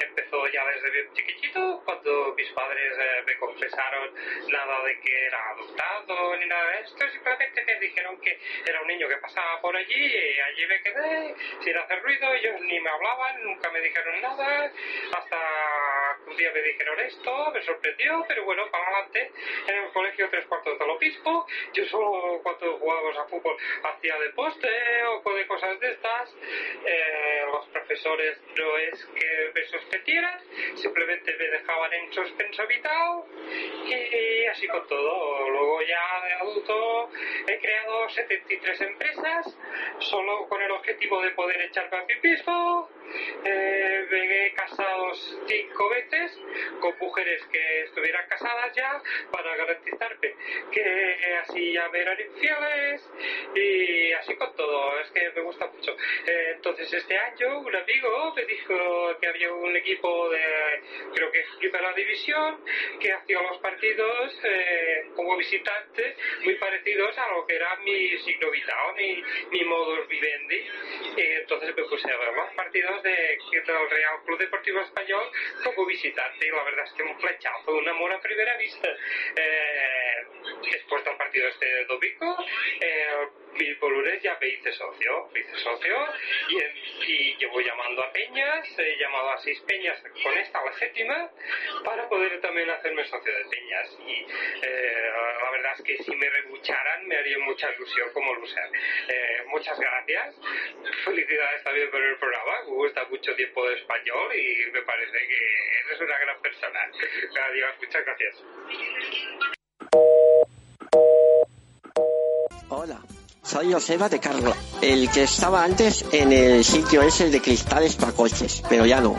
empezó ya desde bien chiquitito, cuando mis padres eh, me confesaron nada de que era adoptado ni nada de esto, simplemente me dijeron que era un niño que pasaba por allí y allí me quedé sin hacer ruido, ellos ni me hablaban, nunca me dijeron nada, hasta un día me dijeron esto, me sorprendió, pero bueno, para adelante, en el colegio tres cuartos del obispo, yo solo cuando jugábamos a fútbol hacía de poste o de cosas de estas, eh, los profesores no es que me sospetieran, simplemente me dejaban en suspenso vital y así con todo. Luego ya de adulto he creado 73 empresas solo con el objetivo de poder echarme a mí mismo. Eh, me he casado cinco veces con mujeres que estuvieran casadas ya para garantizarme que así ya me eran infieles y así con todo. Es que me gusta mucho. Eh, entonces este año un amigo me dijo que había un equipo de creo que es primera división que hacía los partidos eh, como visitante muy parecidos a lo que era mi signo vital, mi, mi modus vivendi. Y entonces me puse a ver los partidos de, del Real Club Deportivo Español como visitante y la verdad es que un flechazo, un amor a primera vista. Eh, después del partido este de domingo, eh, mi lunes ya me hice socio, me hice socio y, en- y llevo llamando a peñas, he llamado a seis peñas con esta la séptima para poder también hacerme socio de peñas y eh, la verdad es que si me rebucharan me haría mucha ilusión como lucer. Eh, muchas gracias, felicidades también por el programa, me gusta mucho tiempo de español y me parece que eres una gran persona. Adiós, muchas gracias. Hola, soy Joseba de Carlo, el que estaba antes en el sitio ese de cristales para coches, pero ya no.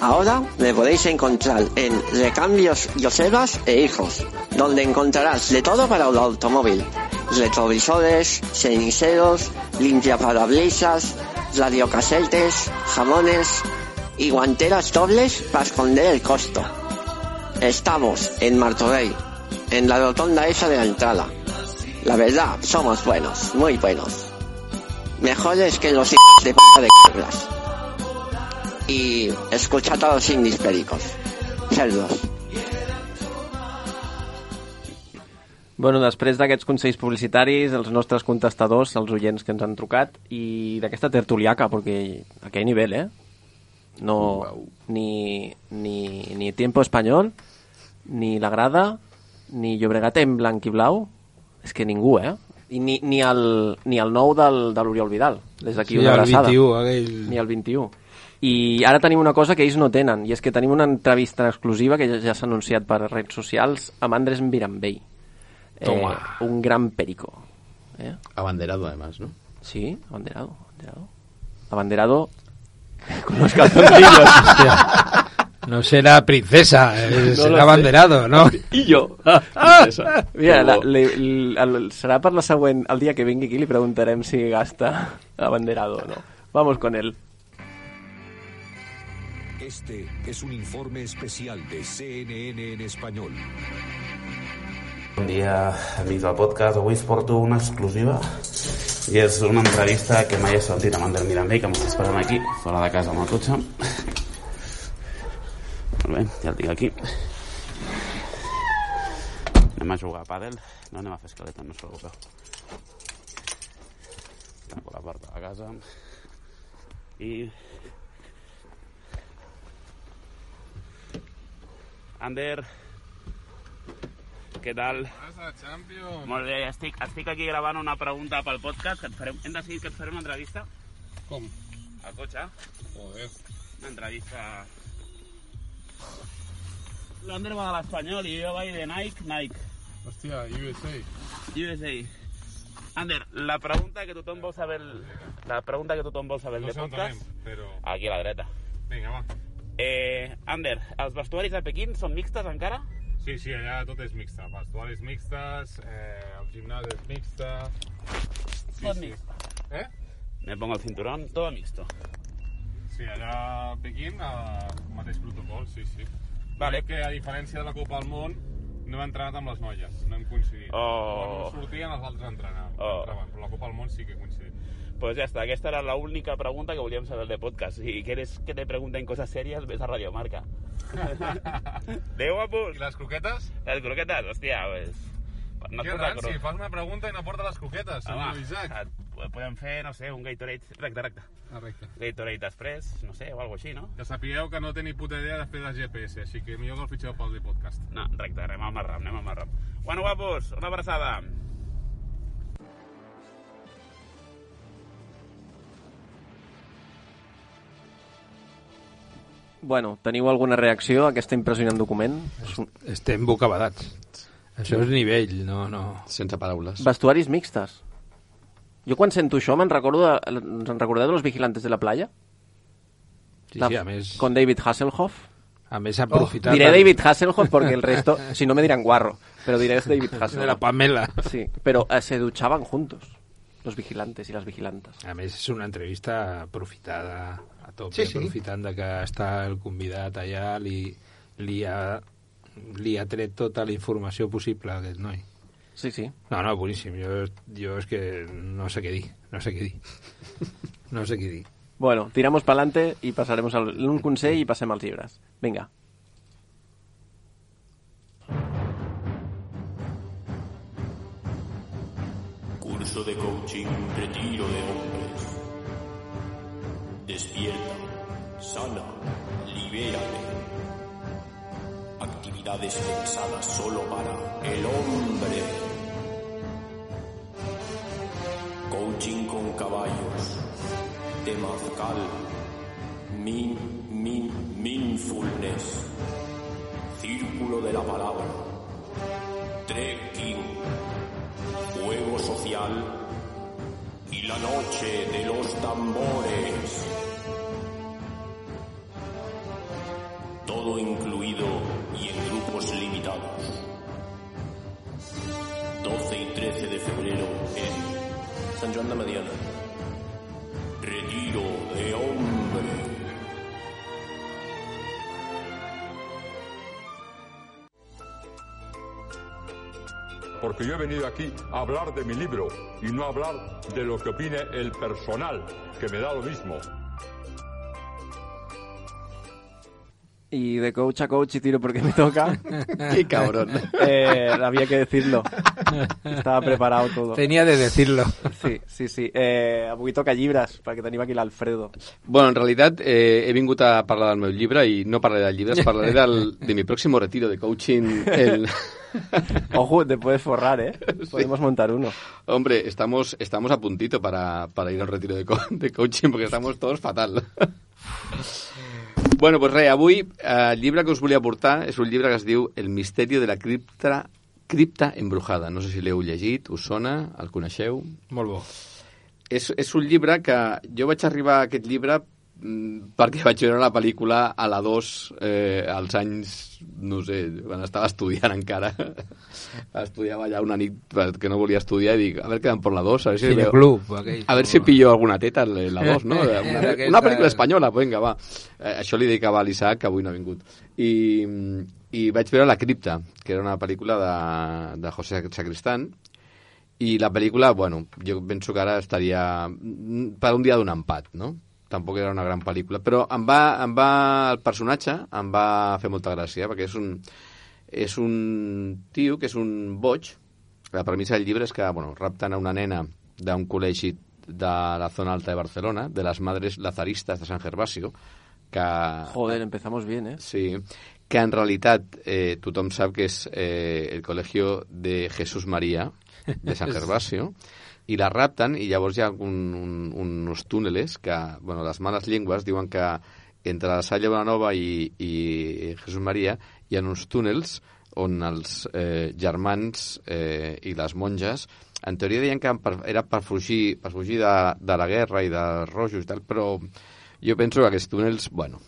Ahora me podéis encontrar en Recambios Josebas e Hijos, donde encontrarás de todo para el automóvil. Retrovisores, ceniceros, limpiaparabrisas, radiocasetes, jamones y guanteras dobles para esconder el costo. Estamos en Martorell, en la rotonda esa de la entrada. La verdad, somos buenos, muy buenos. Mejores que los hijos de p de Carlas. Y escuchad a los indios pericos. Cerdos. Bueno, després d'aquests consells publicitaris, els nostres contestadors, els oients que ens han trucat, i d'aquesta tertuliaca, perquè a qué nivell, eh? No, ni, ni, ni Tiempo Espanyol, ni La Grada, ni Llobregat en blanc i blau, és que ningú, eh? I ni, ni, el, ni el nou del, de l'Oriol Vidal, des d'aquí Sí, una el abraçada. 21, aquell. Ni el 21. I ara tenim una cosa que ells no tenen, i és que tenim una entrevista exclusiva que ja, ja s'ha anunciat per redes socials amb Andrés Mirambell. Toma. Eh, un gran perico. ¿eh? Abanderado, además, ¿no? Sí, abanderado, abanderado. Abanderado con los calzoncillos. No será princesa, eh, No será sé. abanderado, ¿no? [laughs] I jo. princesa. [laughs] Mira, la, li, el, serà per la següent, el dia que vingui aquí li preguntarem si gasta [laughs] abanderado o no. Vamos con él. Este es un informe especial de CNN en español. Bon dia, amics del podcast. Avui us porto una exclusiva i és una entrevista que mai he sentit amb Ander Mirambell, que m'està esperant aquí, fora de casa amb el cotxe. Molt bé, ja el tinc aquí. Anem a jugar a pàdel. No anem a fer escaleta, no us preocupeu. Tanco la porta de casa. I... Ander, què tal? Champions. Molt bé, estic, estic aquí gravant una pregunta pel podcast que et farem, hem decidit que et farem una entrevista Com? al cotxe. Joder. Una entrevista... L'Ander va de l'Espanyol i jo vaig de Nike, Nike. Hòstia, USA. USA. Ander, la pregunta que tothom vol saber... La pregunta que tothom vol saber No de podcast... però... Aquí a la dreta. Vinga, va. Eh, Ander, els vestuaris de Pequín són mixtes encara? Sí, sí, allà tot és mixta. Vestuaris mixtes, eh, el gimnàs és mixte... Sí, Tot sí. mixte. Eh? Me pongo el cinturón, todo mixto. Sí, allà a Pequín, el mateix protocol, sí, sí. Vale. Que a diferència de la Copa del Món, no hem entrenat amb les noies, no hem coincidit. Oh. Quan sortien, els altres entrenaven, Oh. entraven, però la Copa del Món sí que coincidit. Pues ya está, aquesta era la única pregunta que volíem saber de podcast. Si quieres que te pregunten cosas serias, ves a Radio Marca. [laughs] de guapos. I les croquetes? Les croquetes, hòstia, pues... No porta ranci, cro- fas una pregunta i no porta les croquetes, senyor Home, Isaac. Podem fer, no sé, un Gatorade... Recte, recte. Ah, recte. Gatorade després, no sé, o alguna així, no? Que sapigueu que no té ni puta idea de fer de GPS, així que millor que el fitxeu pel de podcast. No, recte, anem al marram, anem al marram. Bueno, guapos, una abraçada. Bueno, teniu alguna reacció a aquest impressionant document? Estem bocabadats. Això és nivell, no, no. Sense paraules. Vestuaris mixtes. Jo quan sento això me'n recordo de, ens en recordeu de los vigilantes de la playa? Sí, La- sí, a més... Con David Hasselhoff. A més, ha aprofitat... Diré David Hasselhoff porque el resto, [laughs] si no me dirán guarro, pero diré es David Hasselhoff. De la Pamela. Sí, pero eh, se duchaban juntos, los vigilantes y las vigilantes. A més, és una entrevista aprofitada a tope, Sí, sí. aprofitant de que està el convidat allà, li, li, ha, li ha tret tota la informació possible a aquest noi. Sí, sí. No, no, boníssim. Jo, jo és que no sé què dir, no sé què dir. No sé què dir. Bueno, tiramos para adelante y pasaremos a un consell y pasemos als llibres. Vinga. Curso de coaching, retiro de hombres. Despierta, sana, libérate. Pensadas solo para el hombre. Coaching con caballos. Temazcal. Min, min, mindfulness. Círculo de la palabra. Trekking juego social y la noche de los tambores. Retiro de hombre. porque yo he venido aquí a hablar de mi libro y no a hablar de lo que opine el personal, que me da lo mismo. Y de coach a coach y tiro porque me toca. [laughs] Qué cabrón. [laughs] Eh, había que decirlo. Estava preparado todo. Tenia de decirlo. Sí, sí, sí. Eh, avui toca llibres, perquè tenim aquí l'Alfredo. Bueno, en realitat eh, he vingut a parlar del meu llibre i no parlaré del llibre, parlaré [laughs] del, de mi próximo retiro de coaching. El... Ojo, te puedes forrar, ¿eh? Podemos montar uno. Hombre, estamos, estamos a puntito para, para ir a un retiro de, co de coaching porque estamos todos fatal. Bueno, pues res, avui eh, el llibre que us volia portar és un llibre que es diu El misteri de la cripta, cripta embrujada. No sé si l'heu llegit, us sona, el coneixeu? Molt bo. És, és un llibre que jo vaig arribar a aquest llibre perquè vaig veure la pel·lícula a la 2 eh, als anys, no sé, quan estava estudiant encara. [laughs] Estudiava allà una nit que no volia estudiar i dic, a veure què em por la 2, a veure si, veo- Cineclub, aquell. a ver si pillo alguna teta la 2, no? [laughs] Una, Aquesta- una pel·lícula espanyola, vinga, va. Eh, això li dedicava a l'Isaac, que avui no ha vingut. I, I vaig veure La cripta, que era una pel·lícula de, de José Sacristán, i la pel·lícula, bueno, jo penso que ara estaria mm, per un dia d'un empat, no? Tampoc era una gran pel·lícula, però em va, em va, el personatge em va fer molta gràcia, perquè és un, és un tio que és un boig. La premissa del llibre és que, bueno, rapten a una nena d'un col·legi de la zona alta de Barcelona, de les Madres Lazaristas de San Gervasio, que... Joder, empezamos bien, ¿eh? Sí, que en realitat eh, tothom sap que és eh, el col·legio de Jesús María de San [laughs] Gervasio i la rapten i llavors hi ha un, un, uns túneles que, bueno, les males llengües diuen que entre la Salle Bonanova i, i Jesús Maria hi ha uns túnels on els eh, germans eh, i les monges en teoria deien que era per fugir, per fugir de, de la guerra i dels rojos i tal, però jo penso que aquests túnels, bueno,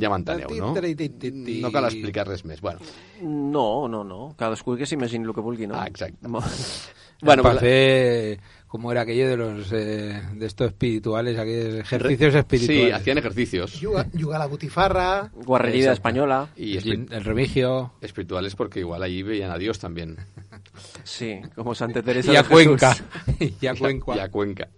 ja m'enteneu, no? No cal explicar res més. Bueno, No, no, no. Cadascú que s'imagini el que vulgui, no? Ah, exacte. [laughs] Bueno, pues la- hacer, como era aquello de los eh, de estos espirituales, aquellos ejercicios espirituales. Sí, hacían ejercicios. Juga, juga a la botifarra. Guarrería Exacto. española. Y El, remigio. espirituales porque igual allí veían a Dios también. Sí, como Santa Teresa Y a de Jesús. Cuenca. [laughs] Y a Cuenca. I a Cuenca.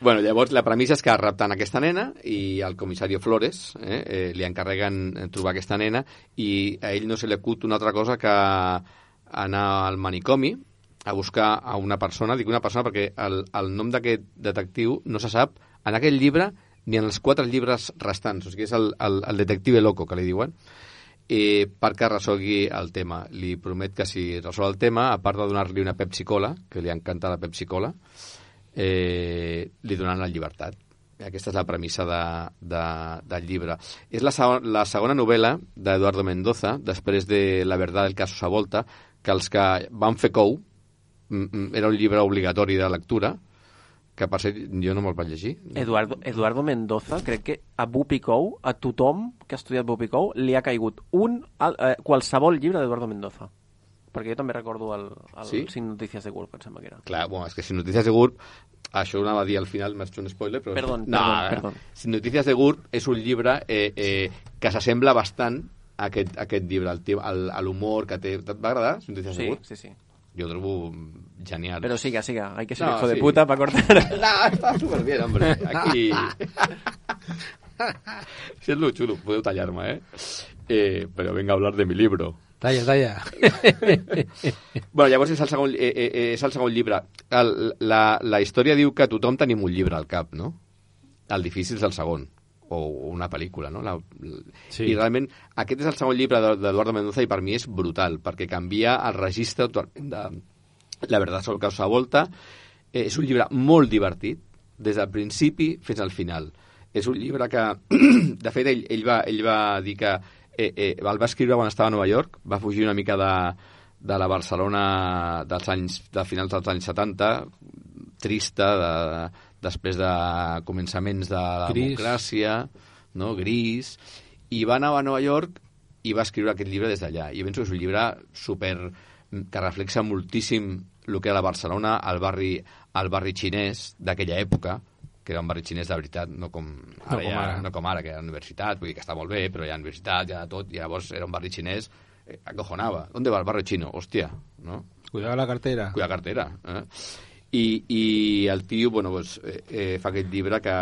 Bueno, llavors la premissa és que rapten aquesta nena i al comissari Flores eh, eh, li encarreguen eh, trobar aquesta nena i a ell no se li acut una altra cosa que anar al manicomi a buscar a una persona, dic una persona perquè el, el nom d'aquest detectiu no se sap en aquell llibre ni en els quatre llibres restants, o sigui, és el, el, el detective loco, que li diuen, eh, perquè resolgui el tema. Li promet que si resol el tema, a part de donar-li una Pepsi-Cola, que li encanta la Pepsi-Cola, eh, li donaran la llibertat. Aquesta és la premissa de, de, del llibre. És la, segon, la segona novel·la d'Eduardo Mendoza, després de La verdad del caso Savolta, que els que van fer cou, era un llibre obligatori de lectura, que per cert jo no me'l vaig llegir. Eduardo, Eduardo Mendoza, crec que a Bupicou, a tothom que ha estudiat Bupicou, li ha caigut un, eh, qualsevol llibre d'Eduardo Mendoza. Perquè jo també recordo el, el Sí? Cinc notícies de Gulp, em sembla que era. Clar, bueno, és que si Notícies de GURB, això ho anava a dir al final, m'has fet un spoiler, però... Perdón, no, perdón, perdón. Si Notícies de GURB és un llibre eh, eh, que s'assembla bastant a aquest, a aquest llibre, a l'humor que té... Et va agradar, Notícies Sí, de GURB? sí, sí. Jo ho trobo genial. Pero siga, siga. Hay que ser No, hijo de puta para cortar. [laughs] No, está súper bien, hombre. Aquí... [laughs] Si és lo xulo, podeu tallar-me, eh? eh? Però venga a hablar de mi libro. Talla, talla. [laughs] bueno, llavors és el segon, eh, eh, eh, és el segon llibre. El, la, la història diu que tothom tenim un llibre al cap, no? El difícil és el segon o una pel·lícula, no? La, Sí. I realment aquest és el segon llibre de- d'Eduardo Mendoza i per mi és brutal, perquè canvia el registre totalment de La verdad sobre causa volta. Eh, és un llibre molt divertit, des del principi fins al final. És un llibre que, [clears throat] de fet, ell, ell, va, ell va dir que eh, eh, el va escriure quan estava a Nova York, va fugir una mica de, de la Barcelona dels anys, de finals dels anys 70, trista, de, després de començaments de la Gris. democràcia, no? gris, i va anar a Nova York i va escriure aquest llibre des d'allà. I penso que és un llibre super que reflexa moltíssim el que era la Barcelona, el barri, el barri xinès d'aquella època, que era un barri xinès de veritat, no com ara, No com ja, ara. no com ara que hi ha universitat, vull dir que està molt bé, però hi ha universitat, hi ha tot, i llavors era un barri xinès, eh, acojonava. ¿Dónde va el barri xino? Hòstia, no? Cuidado la cartera. Cuidar cartera. Eh? I, I el tio, bueno, pues, eh, eh, fa aquest llibre que,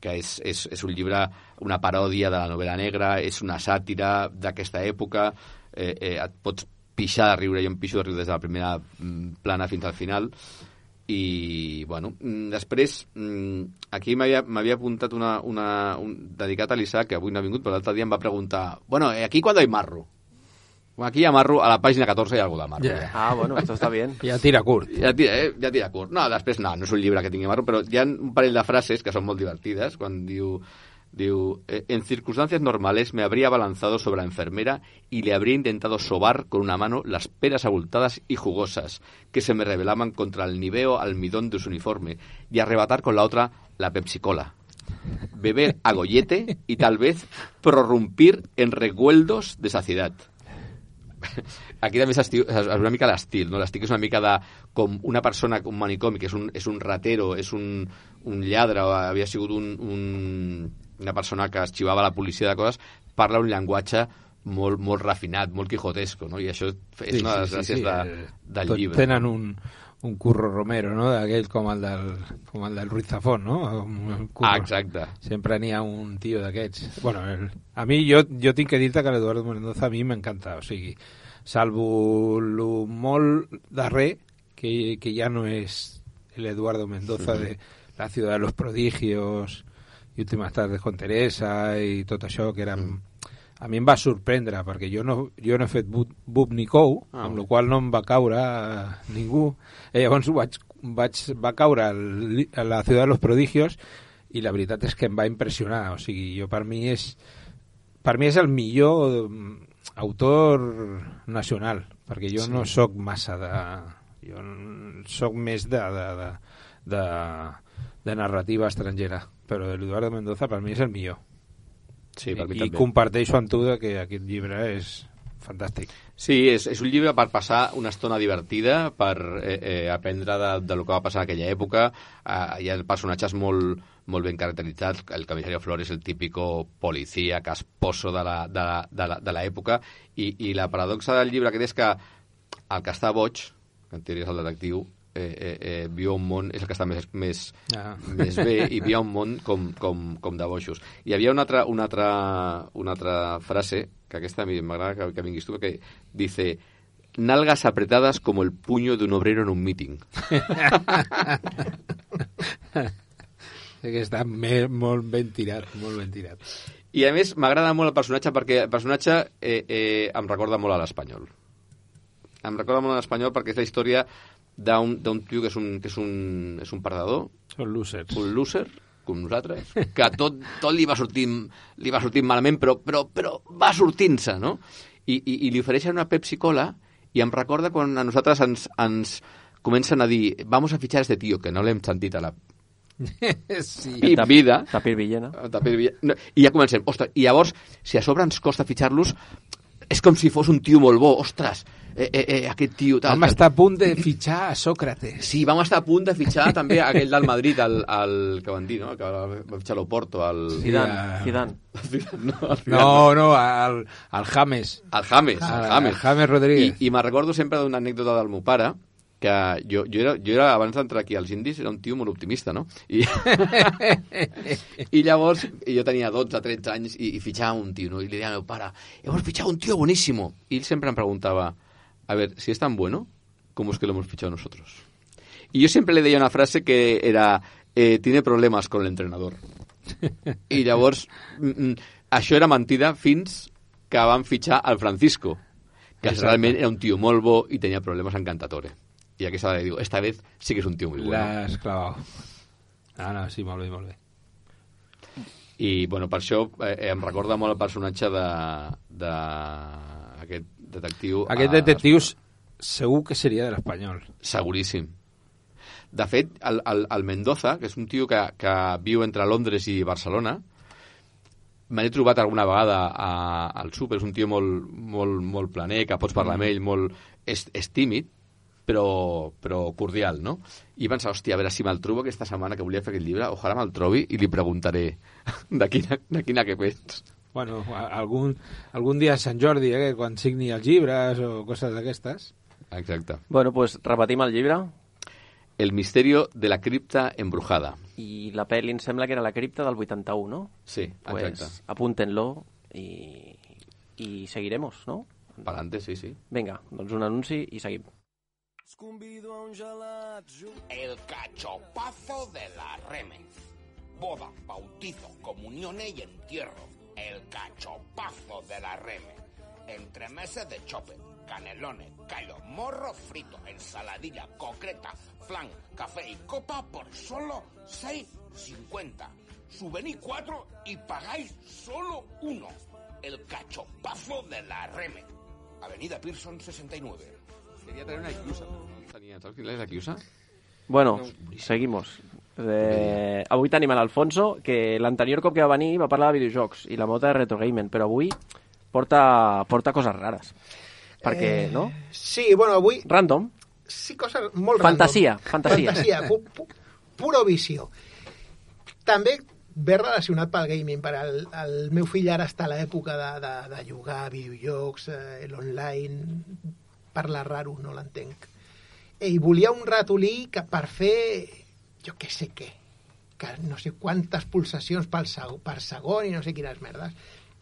que és, és, és un llibre, una paròdia de la novel·la negra, és una sàtira d'aquesta època, eh, eh, et pots pixar de riure, jo em pixo de riure des de la primera mm, plana fins al final, i, bueno, mm, després, mm, aquí m'havia apuntat una, una, un, dedicat a l'Isaac, que avui no ha vingut, però l'altre dia em va preguntar, bueno, eh, aquí quan hay marro? Aquí hi ha marro, a la pàgina 14 hi ha algú de marro. Ja. Ah, bueno, esto está bien. [laughs] Ja tira curt. Ja tira, eh? ja tira curt. No, després no, no és un llibre que tingui marro, però hi ha un parell de frases que són molt divertides, quan diu, diu eh, en circunstancias normales me habría abalanzado sobre la enfermera y le habría intentado sobar con una mano las peras abultadas y jugosas que se me revelaban contra el niveo almidón de su uniforme y arrebatar con la otra la Pepsi-Cola. Beber a gollete y tal vez prorrumpir en recuerdos de saciedad. Aquí també és, una mica l'estil, no? L'estil que és una mica de com una persona, un manicomi, que és un, és un ratero, és un, un lladre, o havia sigut un, un, una persona que esxivava la policia de coses, parla un llenguatge molt, molt refinat, molt quijotesco, no? I això és una de les gràcies de, eh, del tots llibre. Tenen un, un curro Romero, no? D'aquell com el del, com el del Ruiz Zafón, no? Un curro. Ah, exacte. Sempre n'hi ha un tio d'aquests. Bueno, el, a mi, jo, jo tinc que dir-te que l'Eduardo Mendoza a mi m'encanta, o sigui, salvo lo molt darrer, que, que ja no és l'Eduardo Mendoza de La ciudad de los prodigios i Últimes tardes con Teresa i tot això, que eren... A mi em va sorprendre, perquè jo no, jo no he fet Bub, Bub ni Cou, Ah. amb la qual no em va caure eh, ningú. I llavors ho vaig, vaig, va caure el, a la ciutat de los prodigios i la veritat és que em va impressionar. O sigui, jo per mi és per mi és el millor mm, autor nacional, perquè jo Sí. no sóc massa de... Jo sóc més de, de, de, de, de narrativa estrangera, però l'Eduardo Mendoza per mi és el millor. Sí, per mi I, I també. comparteixo amb tu que aquest llibre és fantàstic. Sí, és, és un llibre per passar una estona divertida, per eh, eh, aprendre de, de lo que va passar en aquella època. Eh, hi ha personatges molt, molt ben caracteritzats. El comisario Flores, el típico policía casposo de la, de la, de la, de l'època. I, I la paradoxa del llibre aquest és que el que està boig, que en teoria és el detectiu, eh, eh, eh, viu un món, és el que està més, més, Ah. més bé i viu un món com, com, com de boixos. Hi havia una altra, una altra, una altra frase, que aquesta m'agrada que, que vinguis tu, que dice nalgas apretadas como el puño de un obrero en un meeting. [laughs] Sé que està me, molt ben tirat, molt ben tirat. I a més m'agrada molt el personatge perquè el personatge eh, eh, em recorda molt a l'espanyol. Em recorda molt a l'espanyol perquè és la història d'un tio que és un, que és un, és un perdedor, Són losers. un loser, com nosaltres, que tot, tot li va sortint, li va sortint malament, però, però, però va sortint-se, no? I, i, I li ofereixen una Pepsi-Cola i em recorda quan a nosaltres ens, ens comencen a dir vamos a fichar a este tío, que no l'hem sentit a la [laughs] sí. i vida. Tapir Villena. Tapir Villena. No, I ja comencem. Ostres, I llavors, si a sobre ens costa fitxar-los, és com si fos un tio molt bo. Ostres, eh, eh, eh, aquest tio... Tal, Vam estar a punt de fitxar a Sócrates. Sí, vam estar a punt de fitxar també aquell del Madrid, el, el que van dir, no? Que va fitxar l'Oporto, el... Zidane, Zidane. No, Zidane No, no, al, al James. El James, el Al- James. al James Rodríguez. I, i me'n recordo sempre d'una anècdota del meu pare, que jo, jo, era, jo era, abans d'entrar aquí als indis, era un tio molt optimista, no? I, [laughs] I llavors, jo tenia 12, 13 anys, i, i fitxava un tio, no? I li deia al meu pare, hemos fichado un tío buenísimo. I ell sempre em preguntava, a ver, si es tan bueno, ¿cómo es que lo hemos fichado nosotros? Y yo siempre le deia una frase que era, eh, tiene problemas con el entrenador. I llavors, mm, mm, això era mentida fins que van fitxar al Francisco, que Exacte. realment era un tio molt bo i tenia problemes en Cantatore. I aquesta vegada diu, esta vez sí que és un tio molt bueno. L'has clavat. Ah, no, sí, molt bé, molt bé. I, bueno, per això eh, em recorda molt el personatge de, de aquest detectiu. Aquest a- detectiu s- segur que seria de l'Espanyol. Seguríssim. De fet, el, el, el Mendoza, que és un tio que, que viu entre Londres i Barcelona, me l'he trobat alguna vegada a, al súper, és un tio molt, molt, molt planer, que pots parlar amb ell, molt... És, és tímid, però, però cordial, no? I pensava, hòstia, a veure si me'l trobo aquesta setmana que volia fer aquest llibre, ojalà me'l trobi i li preguntaré [laughs] de quina, de quina que pens. Bueno, a- algun, algun dia a Sant Jordi, eh, que quan signi els llibres o coses d'aquestes. Exacte. Bueno, pues repetim el llibre. El misterio de la cripta embrujada. I la pel·li em sembla que era la cripta del 81, ¿no? Sí, pues exacte. apúntenlo i, i seguiremos, ¿no? Pa'lante, sí, sí. Vinga, doncs un anunci i seguim. El cachopazo de la Remex. Boda, bautizo, comuniones y entierro. El cachopazo de la Remex. Entremeses de chope, canelones, callo, morro frito, ensaladilla, concreta, flan, café y copa por solo 6.50. Subvenís 4 y pagáis solo uno. El cachopazo de la Remex. Avenida Pearson 69. Quería traer una Ikiusa, pero no tenía. ¿Sabes quién es la Ikiusa? Bueno, seguimos. Eh, avui tenim a l'Alfonso, que l'anterior cop que va venir va parlar de videojocs i la mota de Retro Gaming, però avui porta, porta coses rares. Perquè, Eh, no? Sí, bueno, avui... Random. Sí, coses molt Fantasia, random. fantasia. Fantasia, pu pu puro vicio. També ve relacionat pel gaming, per el, el meu fill ara està a l'època de, de, de jugar a videojocs, eh, l'online, parla raro, no l'entenc. I volia un ratolí que per fer, jo què sé que no sé quantes pulsacions per, seg per segon i no sé quines merdes.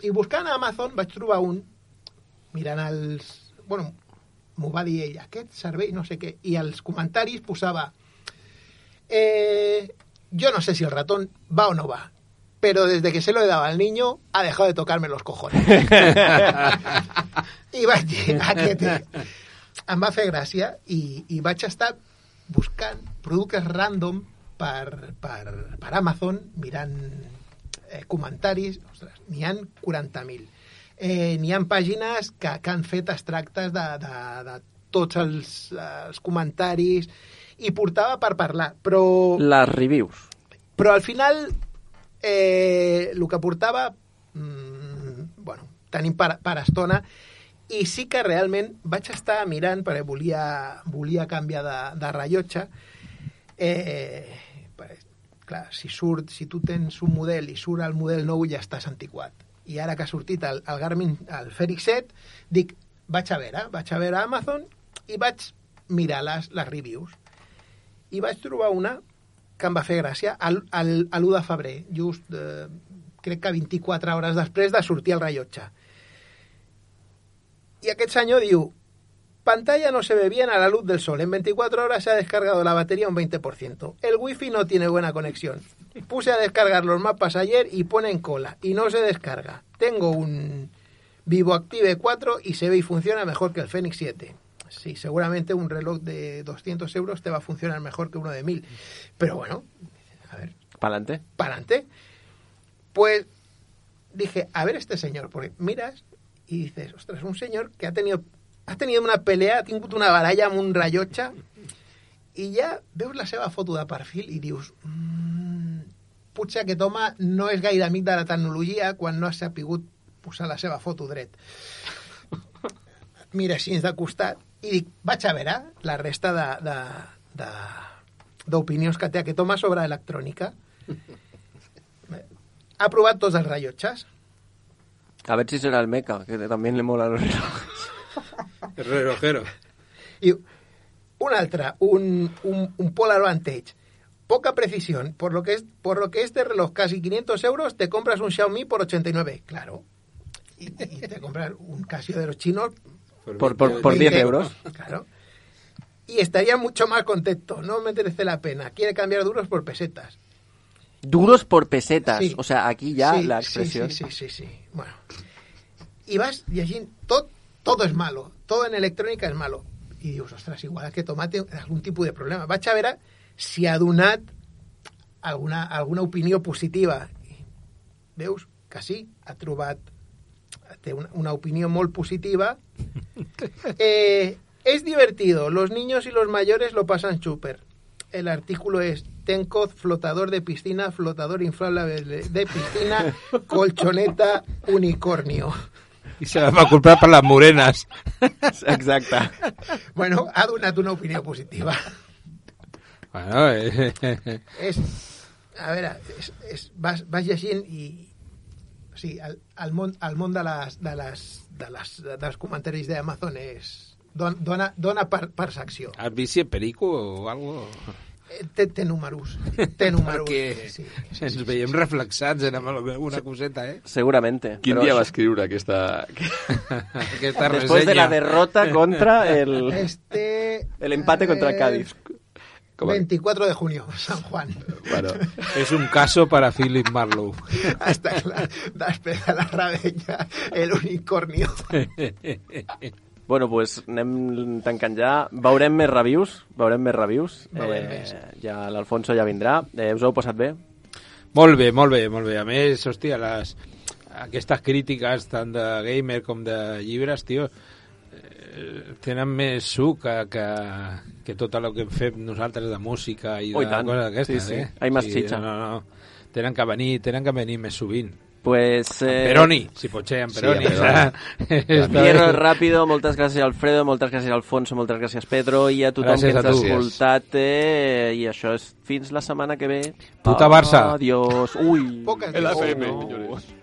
I buscant a Amazon vaig trobar un, mirant els... Bueno, m'ho va dir ell, aquest servei no sé què, i als comentaris posava eh, yo no sé si el ratón va o no va, pero desde que se lo he dado al niño ha dejado de tocarme los cojones. I vaig dir, aquest em va fer gràcia i, i vaig estar buscant productes random per, per, per Amazon, mirant eh, comentaris, ostres, n'hi han 40.000. Eh, n'hi ha pàgines que, que han fet extractes de, de, de tots els, els comentaris i portava per parlar, però, Les reviews. però al final eh, el que portava mm, bueno, tenim per, per estona i sí que realment vaig estar mirant perquè volia, volia canviar de, de rellotge. Eh, pues, clar, si surt, si tu tens un model i surt el model nou ja estàs antiquat. I ara que ha sortit el, el Garmin el Fenix 7 dic, vaig a veure vaig a veure a Amazon i vaig mirar les, les reviews. I vaig trobar una que em va fer gràcia al, al, a l'1 de febrer just eh, crec que 24 hores després de sortir el rellotge y aquest senyor diu Pantalla no se ve bien a la luz del sol. En 24 horas se ha descargado la batería un 20%. El wifi no tiene buena conexión. Puse a descargar los mapas ayer y pone en cola. Y no se descarga. Tengo un Vivo Active 4 y se ve y funciona mejor que el Fenix 7. Sí, seguramente un reloj de 200 euros te va a funcionar mejor que uno de 1000. Pero bueno, Pa'lante. para adelante. Pues dije, a ver este señor, porque miras y dices, ostras, un señor que ha tenido, ha tenido una pelea, ha tingut una baralla un rellotge, i ja veus la seva foto de perfil i dius, mmm, potser aquest home no és gaire amic de la tecnologia quan no ha sapigut posar la seva foto dret. Mira així de costat i dic, vaig a veure la resta d'opinions que té aquest home sobre electrònica. Ha provat tots els rellotges. A ver si será el meca, que también le mola los relojes. [laughs] El relojero. Y un altre, un, un, un Polar Vantage. Poca precisión. Por lo, que es, por lo que este reloj casi 500 euros, te compras un Xiaomi por 89. Claro. Y, y te compras un Casio de los chinos Por, por, por 10 euros. Claro. Y estaría mucho más contento. No me merece la pena. Quiere cambiar duros por pesetas. Duros por pesetas. Sí. O sea, aquí ya Sí, la expresión. Sí, sí, sí, sí. Bueno. Y vas llegint, tot, todo es malo. Todo en electrònica és malo. I dius, ostres, igual aquest home té algun tipus de problema. Vaig a veure si ha donat alguna, alguna opinió positiva. I veus que sí, ha trobat té una, una opinió molt positiva. [laughs] Eh, es divertido, los niños y los mayores lo pasan súper. El artículo es Tencoz, flotador de piscina, flotador inflable de, piscina, [laughs] colchoneta, unicornio. I se la va comprar per les morenes. [laughs] Exacte. Bueno, ha donat una opinió positiva. Bueno, eh, És, a veure, és, és, vas, vas llegint i... Sigui, el, el, món, el món de les, de les, de les, dels comentaris d'Amazon és... Don, dona, dona per, per secció. has vist si perico o algo? Eh, Té, té números. Té [laughs] números. Perquè Sí, ens veiem reflexats en alguna coseta, eh? Seguramente. Quin però dia va escriure aquesta... [laughs] Aquesta Después de la derrota contra el... Este... El empate contra el eh, Cádiz. 24 de junio, San Juan. Bueno, [laughs] és un caso para Philip Marlowe. Està clar. Després de la ravella, el unicornio. Bueno, pues anem tancant ja. Veurem més reviews. Veurem més reviews. Veurem eh, més. Ja l'Alfonso ja vindrà. Eh, us heu passat bé? Molt bé, molt bé, molt bé. A més, hòstia, les, aquestes crítiques tant de gamer com de llibres, tio, eh, tenen més suc que, que, que tot el que fet nosaltres de música i Oh, de i tant. coses d'aquestes, Sí, sí. eh? Hay más chicha. No, no. Tenen que venir, tenen que venir més sovint. Pues, Eh... Peroni, si pot ser, en Sí, Peroni. en Peroni. Bé. rápido, moltes gràcies Alfredo, moltes gràcies Alfonso, moltes gràcies Pedro i a tothom Gràcies que a ens ha escoltat eh, i això és fins la setmana que ve. Puta Barça. Adiós. Ui. Poques El. AFM, no. señores.